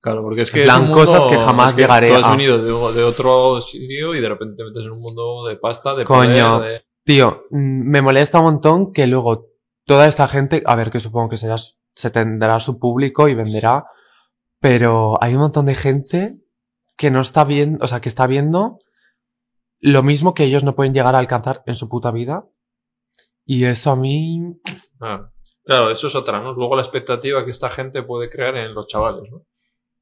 Claro, porque es que.
En plan,
es un mundo-
cosas que jamás
es que
llegaré
Tú has
a-
venido de, de otro sitio y de repente te metes en un mundo de pasta, de
Coño.
poder, de.
Tío, mm, me molesta un montón que luego toda esta gente, a ver, que supongo que será, se tendrá su público y venderá, pero hay un montón de gente que no está viendo, o sea, que está viendo lo mismo que ellos no pueden llegar a alcanzar en su puta vida. Y eso a mí,
Ah, claro, eso es otra, ¿no? Luego la expectativa que esta gente puede crear en los chavales, ¿no?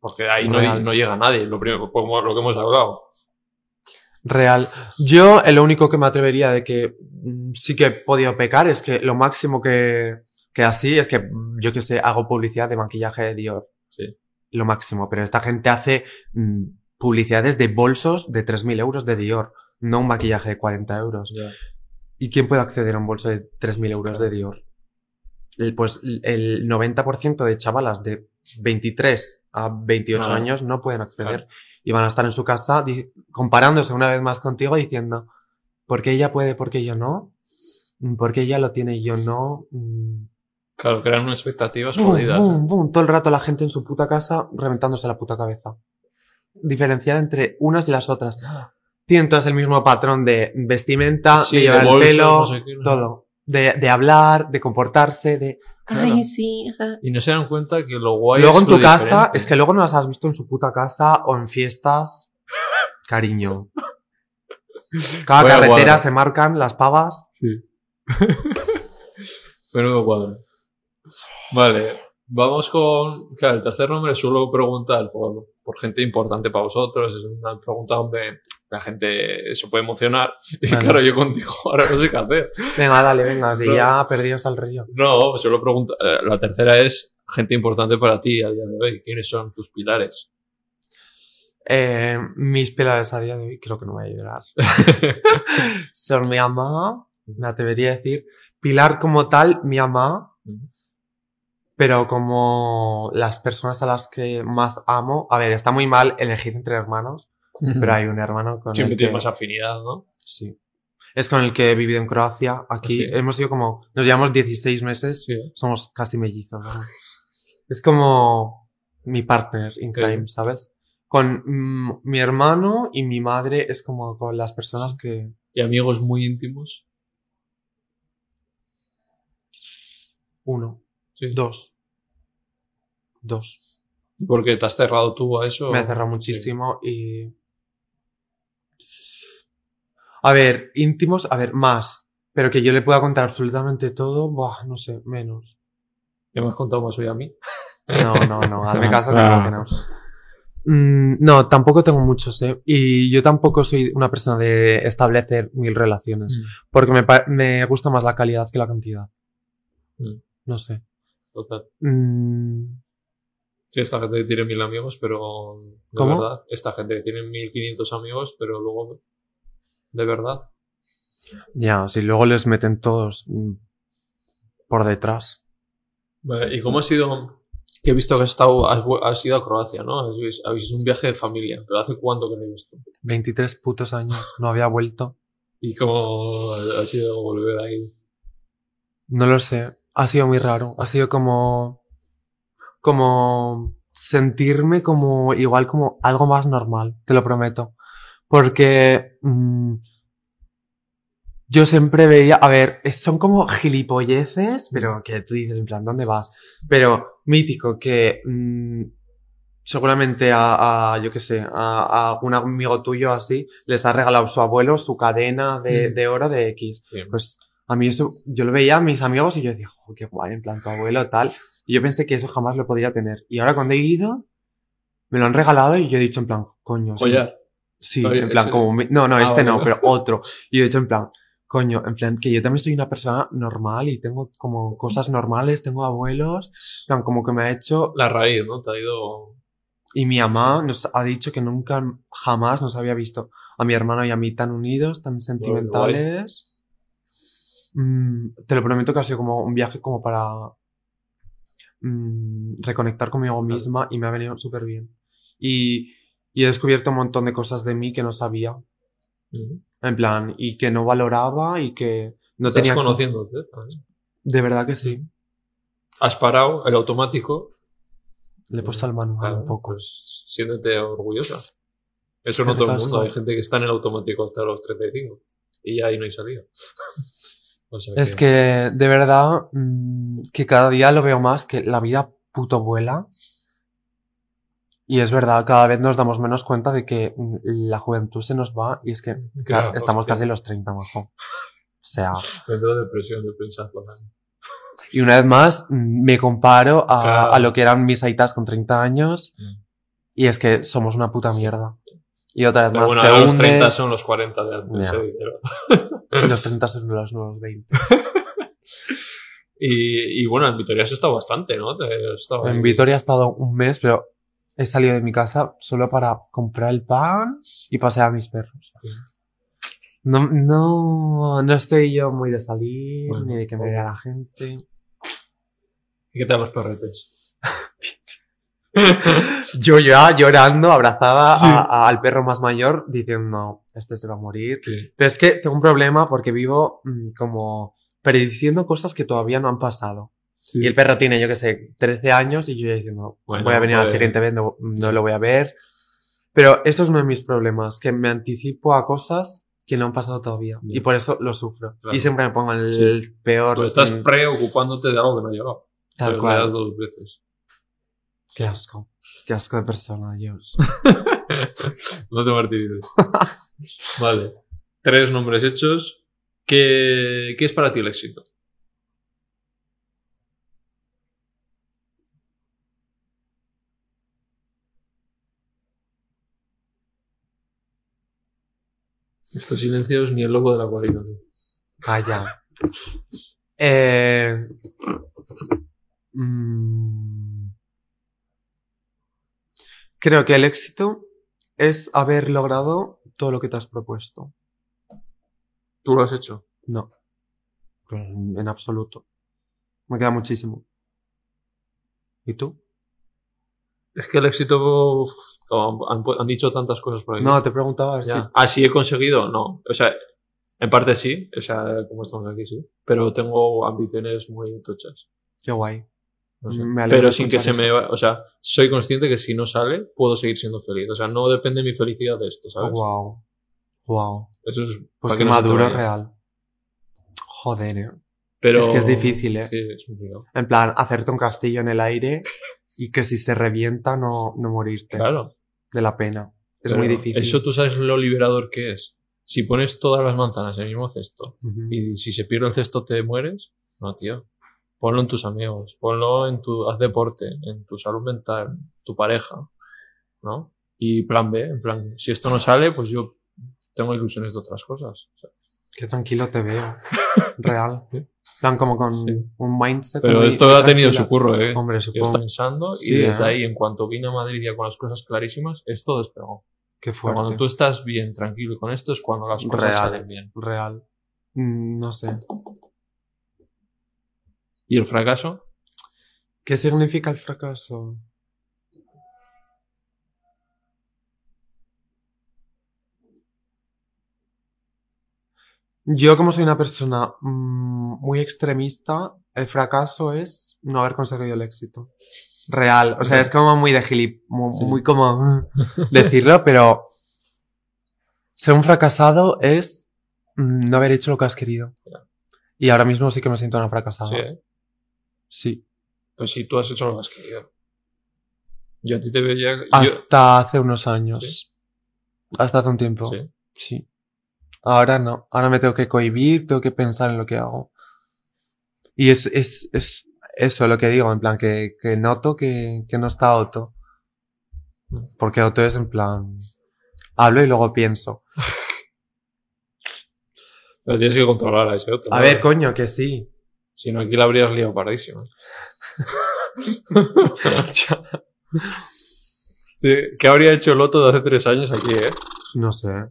Porque ahí no, no llega nadie, lo primero, lo que hemos hablado.
Real. Yo, eh, lo único que me atrevería de que mm, sí que he podido pecar es que lo máximo que, que así es que, mm, yo que sé, hago publicidad de maquillaje de Dior.
Sí.
lo máximo, pero esta gente hace mm, publicidades de bolsos de 3.000 euros de Dior, no un maquillaje de 40 euros. ¿Y quién puede acceder a un bolso de 3.000 euros de Dior? El, pues el 90% de chavalas de 23 a 28
Ah.
años no pueden acceder
Claro.
Y van a estar en su casa comparándose una vez más contigo diciendo, ¿por qué ella puede, por qué yo no? Mm, ¿Por qué ella lo tiene y yo no? Mm,
Claro, crean unas expectativas
Boom,
jodidas.
boom, boom, todo el rato la gente en su puta casa reventándose la puta cabeza. Diferenciar entre unas y las otras. Tienen todas el mismo patrón de vestimenta,
Sí,
de llevar
de
el
bolsos,
pelo,
no sé qué, no sé.
todo. De, de hablar, de comportarse, de...
Claro.
Ay, sí. ajá".
Y no se dan cuenta que lo guay
Luego
es
en tu casa,
diferente.
es que luego no las has visto en su puta casa o en fiestas. Cariño. Cada carretera se marcan las pavas.
Sí. Menudo cuadro. Vale, vamos con. Claro, el tercer nombre suelo preguntar por, por gente importante para vosotros. Es una pregunta donde la gente se puede emocionar. Y
Vale.
claro, yo contigo ahora no sé qué hacer.
Venga, dale, venga, si
No.
ya perdidos al río.
No, suelo preguntar. eh, La tercera es gente importante para ti a día de hoy. ¿Quiénes son tus pilares?
Eh, mis pilares a día de hoy, creo que no voy a llorar. Son mi mamá, me atrevería a decir. Pilar como tal, mi mamá. Pero como las personas a las que más amo. A ver, está muy mal elegir entre hermanos, pero hay un hermano con
Siempre
el que...
más afinidad, ¿no?
Sí. Es con el que he vivido en Croacia. Aquí
Sí.
hemos sido como... Nos llevamos 16 meses.
Sí.
Somos casi mellizos. ¿no? Es como mi partner in
Sí.
crime, ¿sabes? Con mm, mi hermano y mi madre es como con las personas que...
Y amigos muy íntimos.
Uno,
Sí.
dos. Dos.
Porque te has cerrado tú a eso.
Me ha cerrado muchísimo y... A ver, íntimos, a ver, más. Pero que yo le pueda contar absolutamente todo, buah, no sé, menos.
Ya me has contado más hoy a mí.
No, no, no, hazme
Ah,
caso que
ah.
no, que no. Mm, no, tampoco tengo muchos, ¿eh? Y yo tampoco soy una persona de establecer mil relaciones. Porque me, me gusta más la calidad que la cantidad.
Mm.
No sé.
Total.
Mm,
Sí, esta gente que tiene mil amigos, pero.
¿Cómo?
verdad. Esta gente que tiene 1500 amigos, pero luego. De verdad.
ya, si luego les meten todos mm, por detrás.
¿Y cómo ha sido? Que he visto que has, estado, has, ido a Croacia, ¿no? Habéis, habéis un viaje de familia. ¿Pero hace cuánto que no he visto?
23 putos años, no había vuelto.
¿Y cómo ha sido volver ahí?
No lo sé. Ha sido muy raro. Ha sido como. Como. Sentirme como. Igual como algo más normal. Te lo prometo. Porque. mm, yo siempre veía. A ver, son como gilipolleces. Pero que tú dices, en plan, ¿dónde vas? Pero mítico que. mm, seguramente a, a, yo qué sé, a, a algún amigo tuyo así, les ha regalado su abuelo su cadena de,
Mm.
de oro de X.
Sí.
Pues a mí eso, yo lo veía a mis amigos y yo decía, "Jo, qué guay, en plan tu abuelo, tal. Y yo pensé que eso jamás lo podría tener. Y ahora cuando he ido, me lo han regalado y yo he dicho en plan, coño, sí. Sí,
Oye,
en plan, como, no, no,
Ah,
este no,
vale.
pero otro. Y yo he dicho en plan, coño, en plan, que yo también soy una persona normal y tengo como cosas normales, tengo abuelos, en plan, como que me ha hecho,
La raíz, ¿no? Te ha ido.
y mi mamá nos ha dicho que nunca, jamás nos había visto a mi hermano y a mí tan unidos, tan sentimentales. Mm, te lo prometo que ha sido como un viaje como para mm, reconectar conmigo misma y me ha venido súper bien. Y, y he descubierto un montón de cosas de mí que no sabía.
Ujú.
En plan, y que no valoraba y que no
Estás
tenía...
conociéndote también.
De verdad que sí.
Has parado el automático.
Le he puesto al manual
Claro,
un poco.
Pues siéntete orgullosa. Eso
que
no todo el mundo. Hay gente que está en el automático hasta los 35. Y ya ahí no hay salida. O sea
Es que, de verdad, mm, que cada día lo veo más, que la vida puto vuela. Y es verdad, cada vez nos damos menos cuenta de que mm, la juventud se nos va y es que, claro, estamos
hostia.
casi los 30, majo. O sea,
Me entra depresión de pensarlo. también.
y una vez más, mm, me comparo a,
Claro.
a lo que eran mis aitas con 30 años
Mm.
y es que somos una puta mierda. Y otra vez
Pero
más,
bueno,
te
los
hunde,
30 son los 40 de antes.
Ya.
eh, pero-
y los 30 son los nuevos 20.
Y, y bueno, en Vitoria has estado bastante, ¿no? Te- has estado
En. Vitoria he estado un mes, pero he salido de mi casa solo para comprar el pan y pasear a mis perros. No, no, no estoy yo muy de salir,
Bueno,
ni de que me vea la gente.
¿Y qué tal los perretes?
Yo ya llorando abrazaba
Sí.
a- a- al perro más mayor diciendo, no, este se va a morir.
Sí.
Pero es que tengo un problema porque vivo mm, como prediciendo cosas que todavía no han pasado.
Sí.
Y el perro tiene, yo que sé, 13 años y yo ya diciendo,
Bueno,
voy a venir al
pues-
siguiente vez, no, no lo voy a ver. Pero eso es uno de mis problemas, que me anticipo a cosas que no han pasado todavía.
Ya.
Y por eso lo sufro.
Claro.
Y siempre me pongo el
Sí.
peor...
Pues estás preocupándote de algo que no ha llegado.
tal
Pero le
cual.
das dos veces.
Qué asco. Qué asco de persona, Dios.
no te martirices. vale. Tres nombres hechos. ¿Qué, ¿Qué es para ti el éxito? Estos silencios ni el loco de la cuadrilla.
Calla. Eh, mm, creo que el éxito es haber logrado todo lo que te has propuesto.
¿Tú lo has hecho?
No. En en absoluto. Me queda muchísimo. ¿Y tú?
Es que el éxito. uf, han, han dicho tantas cosas por ahí.
No, te preguntaba
Ya.
si...
Ah, sí he conseguido, no. O sea, en parte sí, o sea, como estamos aquí, sí. Pero tengo ambiciones muy tochas.
Qué guay.
No sé.
Me alegro
Pero sin que se me va, o sea, soy consciente que si no sale, puedo seguir siendo feliz. O sea, no depende mi felicidad de esto, ¿sabes?
Wow. Wow.
Eso es.
Pues que
que
maduro real. Joder, eh.
Pero...
Es que es difícil, ¿eh?
Sí, es complicado.
En plan, hacerte un castillo en el aire y que si se revienta no, no morirte
Claro.
de la pena. Es
Pero
muy difícil.
Eso tú sabes lo liberador que es. Si pones todas las manzanas en el mismo cesto
Ujú.
y si se pierde el cesto te mueres, no, tío. Ponlo en tus amigos, ponlo en tu, haz deporte, en tu salud mental, tu pareja, ¿no? Y plan B, en plan, si esto no sale, pues yo tengo ilusiones de otras cosas. O sea,
Qué tranquilo te veo. Real. Plan, como con
Sí.
un mindset.
Pero
muy
esto ha tenido
tranquila.
su curro, ¿eh?
Hombre,
Yo
supongo.
estaba pensando
Sí,
y desde
¿eh?
ahí, en cuanto vine a Madrid ya con las cosas clarísimas, esto despegó.
Qué
Pero
fuerte.
cuando tú estás bien, tranquilo con esto, es cuando las cosas
Real.
salen bien.
Real. Mm, no sé.
¿Y el fracaso?
¿Qué significa el fracaso? Yo, como soy una persona mm, muy extremista, el fracaso es no haber conseguido el éxito. Real. O sea, es como muy de gilip, mu-
Sí.
muy, como decirlo, pero ser un fracasado es mm, no haber hecho lo que has querido. Y ahora mismo sí que me siento una fracasada.
Sí, ¿eh?
Sí.
Pues si tú has hecho lo que has querido. Yo a ti te veía. yo-
Hasta hace unos años. Hasta hace un tiempo.
Sí.
Sí. Ahora no. Ahora me tengo que cohibir, tengo que pensar en lo que hago. Y es, es, es eso lo que digo, en plan, que, que noto que, que no está Otto. Porque Otto es en plan, hablo y luego pienso.
Pero tienes que controlar a ese otro.
A
¿no?
ver, coño, que sí.
Si no, aquí la habrías liado paradísimo. ¿Qué habría hecho el Loto de hace tres años aquí, eh?
No sé.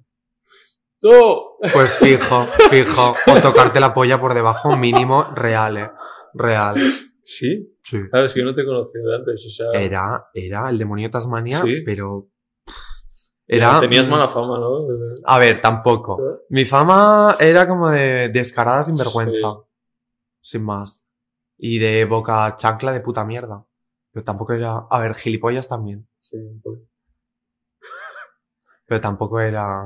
¡Tú!
Pues fijo, fijo. O tocarte la polla por debajo, mínimo, real, eh. Real.
¿Sí?
Sí.
Sabes que yo no te conocía de antes, o sea.
Era, era el demonio de Tasmania,
Sí.
pero. Era.
Tenías mala fama, ¿no?
A ver, tampoco. Mi fama era como de descarada sin vergüenza. Sin más. Y de boca chancla de puta mierda. Pero tampoco era. A ver, gilipollas también.
Sí, un poco.
Pero tampoco era.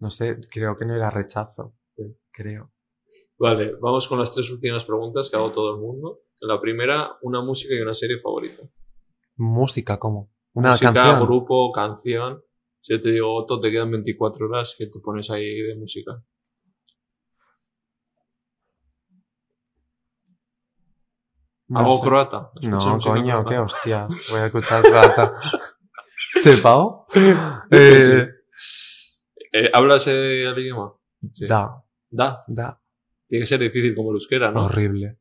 No sé, creo que no era rechazo. Creo.
Vale, vamos con las tres últimas preguntas que hago todo el mundo. La primera, una música y una serie favorita.
Música, ¿cómo? Una
música,
canción.
grupo, canción. Si yo te digo, Otto, te quedan 24 horas, que tú pones ahí de música?
No
¿Algo
sé.
croata? ¿Escuchas
No, coño,
croata?
qué hostias. Voy a escuchar plata. ¿Te pago? Eh,
Eh, ¿Hablas eh, el idioma? Sí.
Da,
Da.
da.
Tiene que ser difícil como el euskera, ¿no?
Horrible.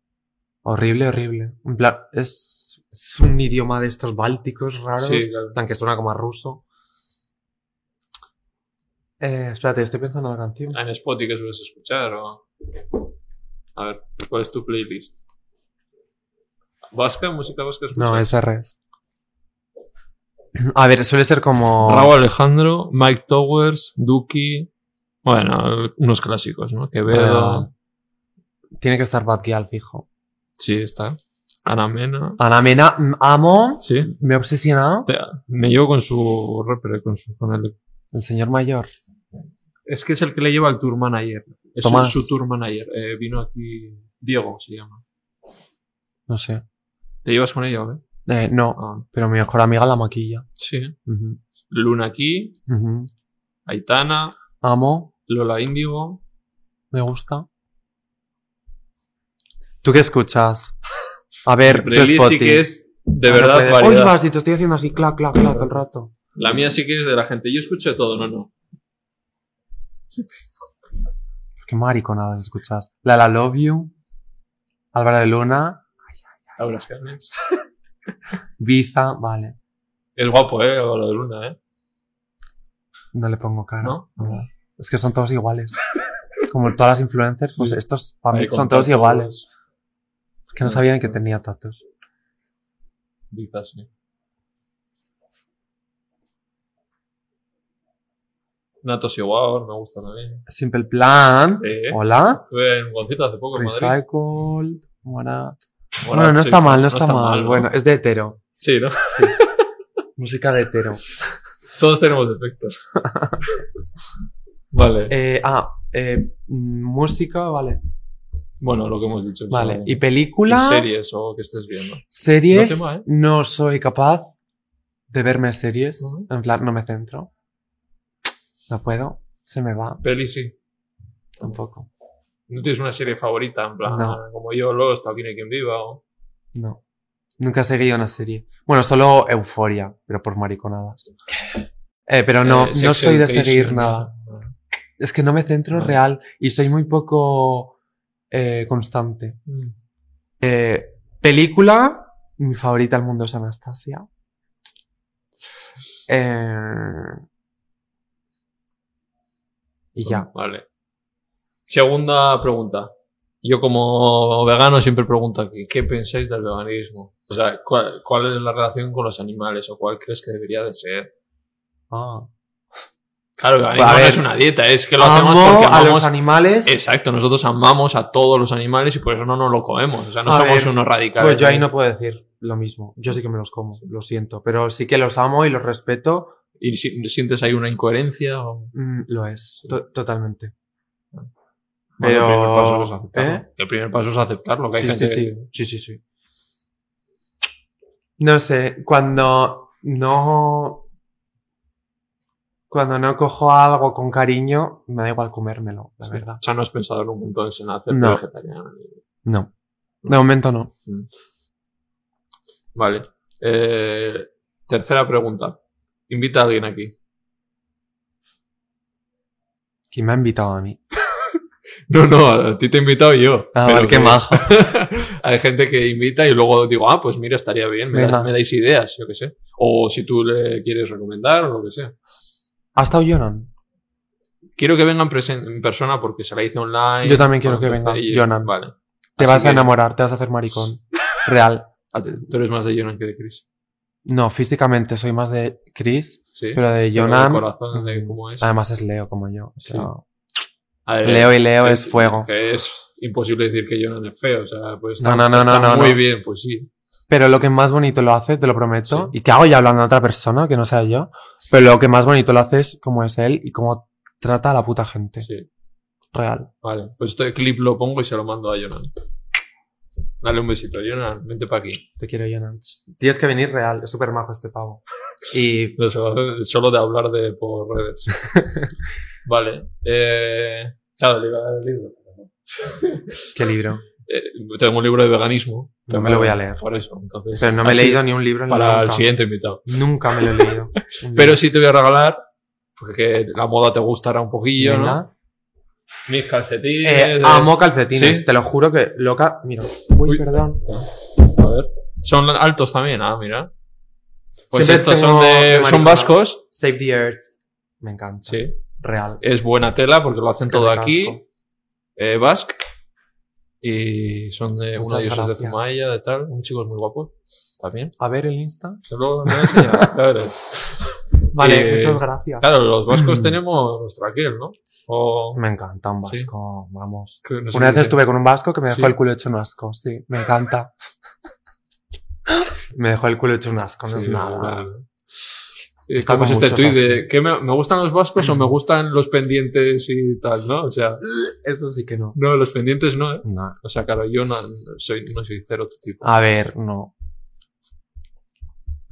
Horrible, horrible. En plan, es, es un idioma de estos bálticos raros.
Sí, claro.
En plan, que suena como a ruso. Eh, espérate, estoy pensando en la canción.
Ah, En Spotify que sueles escuchar o... A ver, ¿cuál es tu playlist? ¿Vasca? ¿Música vasca escuchas?
No, es RS. A ver, suele ser como.
Raúl Alejandro, Mike Towers, Duki... Bueno, unos clásicos, ¿no? Quevedo...
Real. Tiene que estar Bad Gyal, fijo.
Sí, está. Ana Mena...
Ana Mena, mm, amo.
Sí.
Me he obsesionado.
Te- Me llevo con su rapper, con, su, con el...
El señor mayor.
Es que es el que le lleva el tour manager. Es
Tomás.
su, tour manager. Eh, vino aquí... Diego se llama.
No sé.
¿Te llevas con ella o qué?
Eh, no,
Ah,
pero mi mejor amiga la maquilla.
sí. Luna aquí. Aitana,
Amo,
Lola Índigo.
me gusta. ¿Tú qué escuchas? A ver, tu
Playlist sí
Spotify.
que es de
Ahora
verdad variedad.
Oye, va, si te estoy haciendo así, clac, clac, clac, todo el rato.
La mía sí que es de la gente. Yo escucho de todo, no, no.
Qué mariconadas escuchas. La La Love You, Álvaro de Luna,
Abras carnes.
Biza, vale.
Es guapo, eh, o lo de Luna, eh.
No le pongo cara.
¿No?
Es que son todos iguales. Como todas las influencers, pues
Sí.
estos para mí son todos iguales. Es que no sabían que tenía tatos.
Quizás, sí. Natos igual, me gusta también.
Simple Plan.
Eh,
Hola.
Estuve en un concierto hace poco en Madrid.
Recycled. Bueno, no está mal, no está, mal.
¿no?
Bueno, es de hetero.
Sí, ¿no?
Música de hetero.
Todos tenemos defectos. vale.
Eh, ah, eh, música, vale.
bueno, lo que hemos dicho.
Vale.
eso,
Y película.
y series o que estés viendo.
Series.
No tema, ¿eh?
no soy capaz de verme series. En plan, no me centro. No puedo. Se me va.
Peli sí.
Tampoco.
¿No tienes una serie favorita? En plan,
No.
como yo, Lost, Aquí no hay quien viva. O...
No. Nunca he seguido una serie. Bueno, solo Euforia, pero por mariconadas. Eh, pero no,
Eh,
no soy de seguir
¿no?
nada. Es que no me centro
Vale.
real y soy muy poco eh, constante.
Mm.
Eh, película, mi favorita del mundo es Anastasia. Eh, y ya.
Vale. Segunda pregunta. Yo como vegano siempre pregunto aquí, ¿qué pensáis del veganismo? O sea, ¿cuál, cuál es la relación con los animales o cuál crees que debería de ser?
Ah.
Claro, el veganismo
A
no
ver,
es una dieta, es que lo hacemos
Amo
porque
a
amamos...
los animales.
Exacto, nosotros amamos a todos los animales y por eso no nos lo comemos. O sea, no
A
somos
ver,
unos radicales.
Pues yo ahí no puedo decir lo mismo. Yo sí que me los como, lo siento. Pero sí que los amo y los respeto.
¿Y si- sientes ahí una incoherencia? O...
Mm, lo es, to- totalmente.
Bueno,
Pero-
el primer paso es aceptarlo.
¿Eh?
El primer paso es aceptarlo, que hay
Sí,
gente
sí,
que-
sí, sí, sí, sí. No sé, cuando no... Cuando no cojo algo con cariño, me da igual comérmelo, la
Sí.
verdad.
O sea, no has pensado en un momento en hacerte
No.
vegetariano.
No. De momento no.
Vale. Eh, tercera pregunta. Invita a alguien aquí.
¿Quién me ha invitado a mí?
No, no, a ti te he invitado yo.
Ah,
Pero
vale, qué
que-
majo.
Hay gente que invita y luego digo, ah, pues mira, estaría bien, me, das- me dais ideas, yo qué sé. O si tú le quieres recomendar o lo que sea.
¿Ha estado Jonan?
Quiero que vengan en persona porque se la hice online.
Yo también quiero que venga,
y-
Jonan.
Vale.
Te
Así
vas a enamorar, te vas a hacer maricón. Real.
Tú eres más de Jonan que de Chris.
No, físicamente soy más de Chris,
Sí.
pero de
Pero
Jonan...
el corazón de cómo es.
Además es Leo como yo. o
Sí.
sea,
A ver,
Leo y Leo es fuego.
Que es imposible decir que Jonan es feo. O sea, pues
No,
está,
no, no,
está
no, no,
muy bien, pues sí.
Pero lo que más bonito lo hace, te lo prometo,
Sí.
y que hago ya hablando de otra persona, que no sea yo, pero lo que más bonito lo hace es cómo es él y cómo trata a la puta gente.
Sí.
Real.
Vale. Pues este clip lo pongo y se lo mando a Jonan. Dale un besito. Jonan, vente para aquí.
Te quiero, Jonan. Tienes que venir real, es súper majo este pavo. Y
solo de hablar de por redes. vale. Eh, claro, le iba a dar el libro.
qué libro.
Eh, tengo un libro de veganismo.
No me lo voy a leer.
Por eso, entonces.
Pero no me he leído ni un libro en
Para el siguiente invitado.
Nunca me lo he leído.
Pero sí te voy a regalar, porque la moda te gustará un poquillo, ¿no?
Venga.
Mis calcetines.
Eh, amo calcetines,
¿Sí?
te lo juro que loca. Mira. Uy,
Uy.
perdón.
A ver. Son altos también, ah, mira. Pues
Siempre
estos son de.
de
son vascos.
Save the Earth. Me encanta.
Sí.
Real.
Es buena tela porque lo hacen
Es que
todo aquí. Eh, Basque. Y son de una
Muchas
de ellos es de
gracias.
Zumaya, de tal. Un chico muy guapo. También.
A ver el Insta.
Solo me.
Vale,
Eh,
muchas gracias.
Claro, los vascos tenemos nuestro aquel, ¿no? O.
Me encanta un
Sí.
vasco, vamos.
que no sé
Una vez estuve con un vasco que me dejó
Sí.
el culo hecho un asco, sí, me encanta. me dejó el culo hecho un asco, no
Sí,
es nada.
claro. Es
Está
como es
con
este tuit de. ¿qué me, me gustan los vascos o me gustan los pendientes y tal, ¿no? O sea,
Eso sí que no.
no, los pendientes no, ¿eh?
No.
O sea, claro, yo no soy, no soy cero tu tipo.
A ver, no.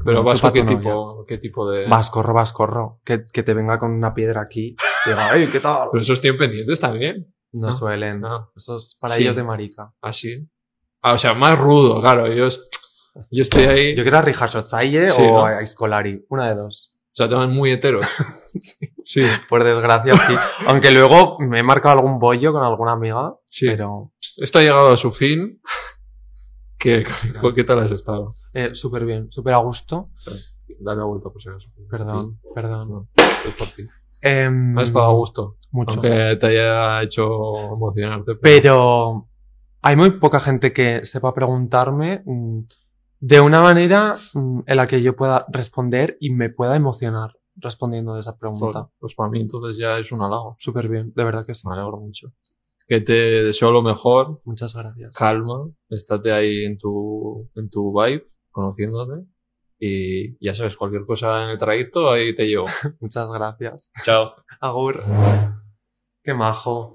Pero
no,
vasco, ¿qué tipo, ¿qué tipo de...?
Vascorro, vascorro. Que, que te venga con una piedra aquí. y diga, ¡ay, qué tal!
Pero esos tienen pendientes también.
No,
no,
suelen.
no.
Eso es para
Sí.
ellos de marica.
Así. Ah, o sea, más rudo, claro. Es- yo estoy ahí...
Yo quiero a Richard Schotzaille
Sí,
o
¿no?
a Scolari. Una de dos.
O sea, te van muy heteros. Sí,
Por desgracia, sí. Aunque luego me he marcado algún bollo con alguna amiga.
sí.
Pero
Esto ha llegado a su fin. ¿Qué, qué tal has estado?
eh, súper bien, súper a gusto.
Dale la vuelta, por si acaso.
Perdón, perdón.
No, es por ti.
Em,
Has estado a gusto.
Mucho.
Aunque te haya hecho emocionarte.
Pero hay muy poca gente que sepa preguntarme mm, de una manera mm, en la que yo pueda responder y me pueda emocionar respondiendo de esa pregunta.
Pues, pues para mí entonces ya es un halago.
Súper bien, de verdad que sí.
Me alegro mucho. Que te deseo lo mejor.
Muchas gracias.
Calma, estate ahí en tu, en tu vibe, conociéndote. Y ya sabes, cualquier cosa en el trayecto, ahí te llevo.
Muchas gracias.
Chao.
Agur. Qué majo.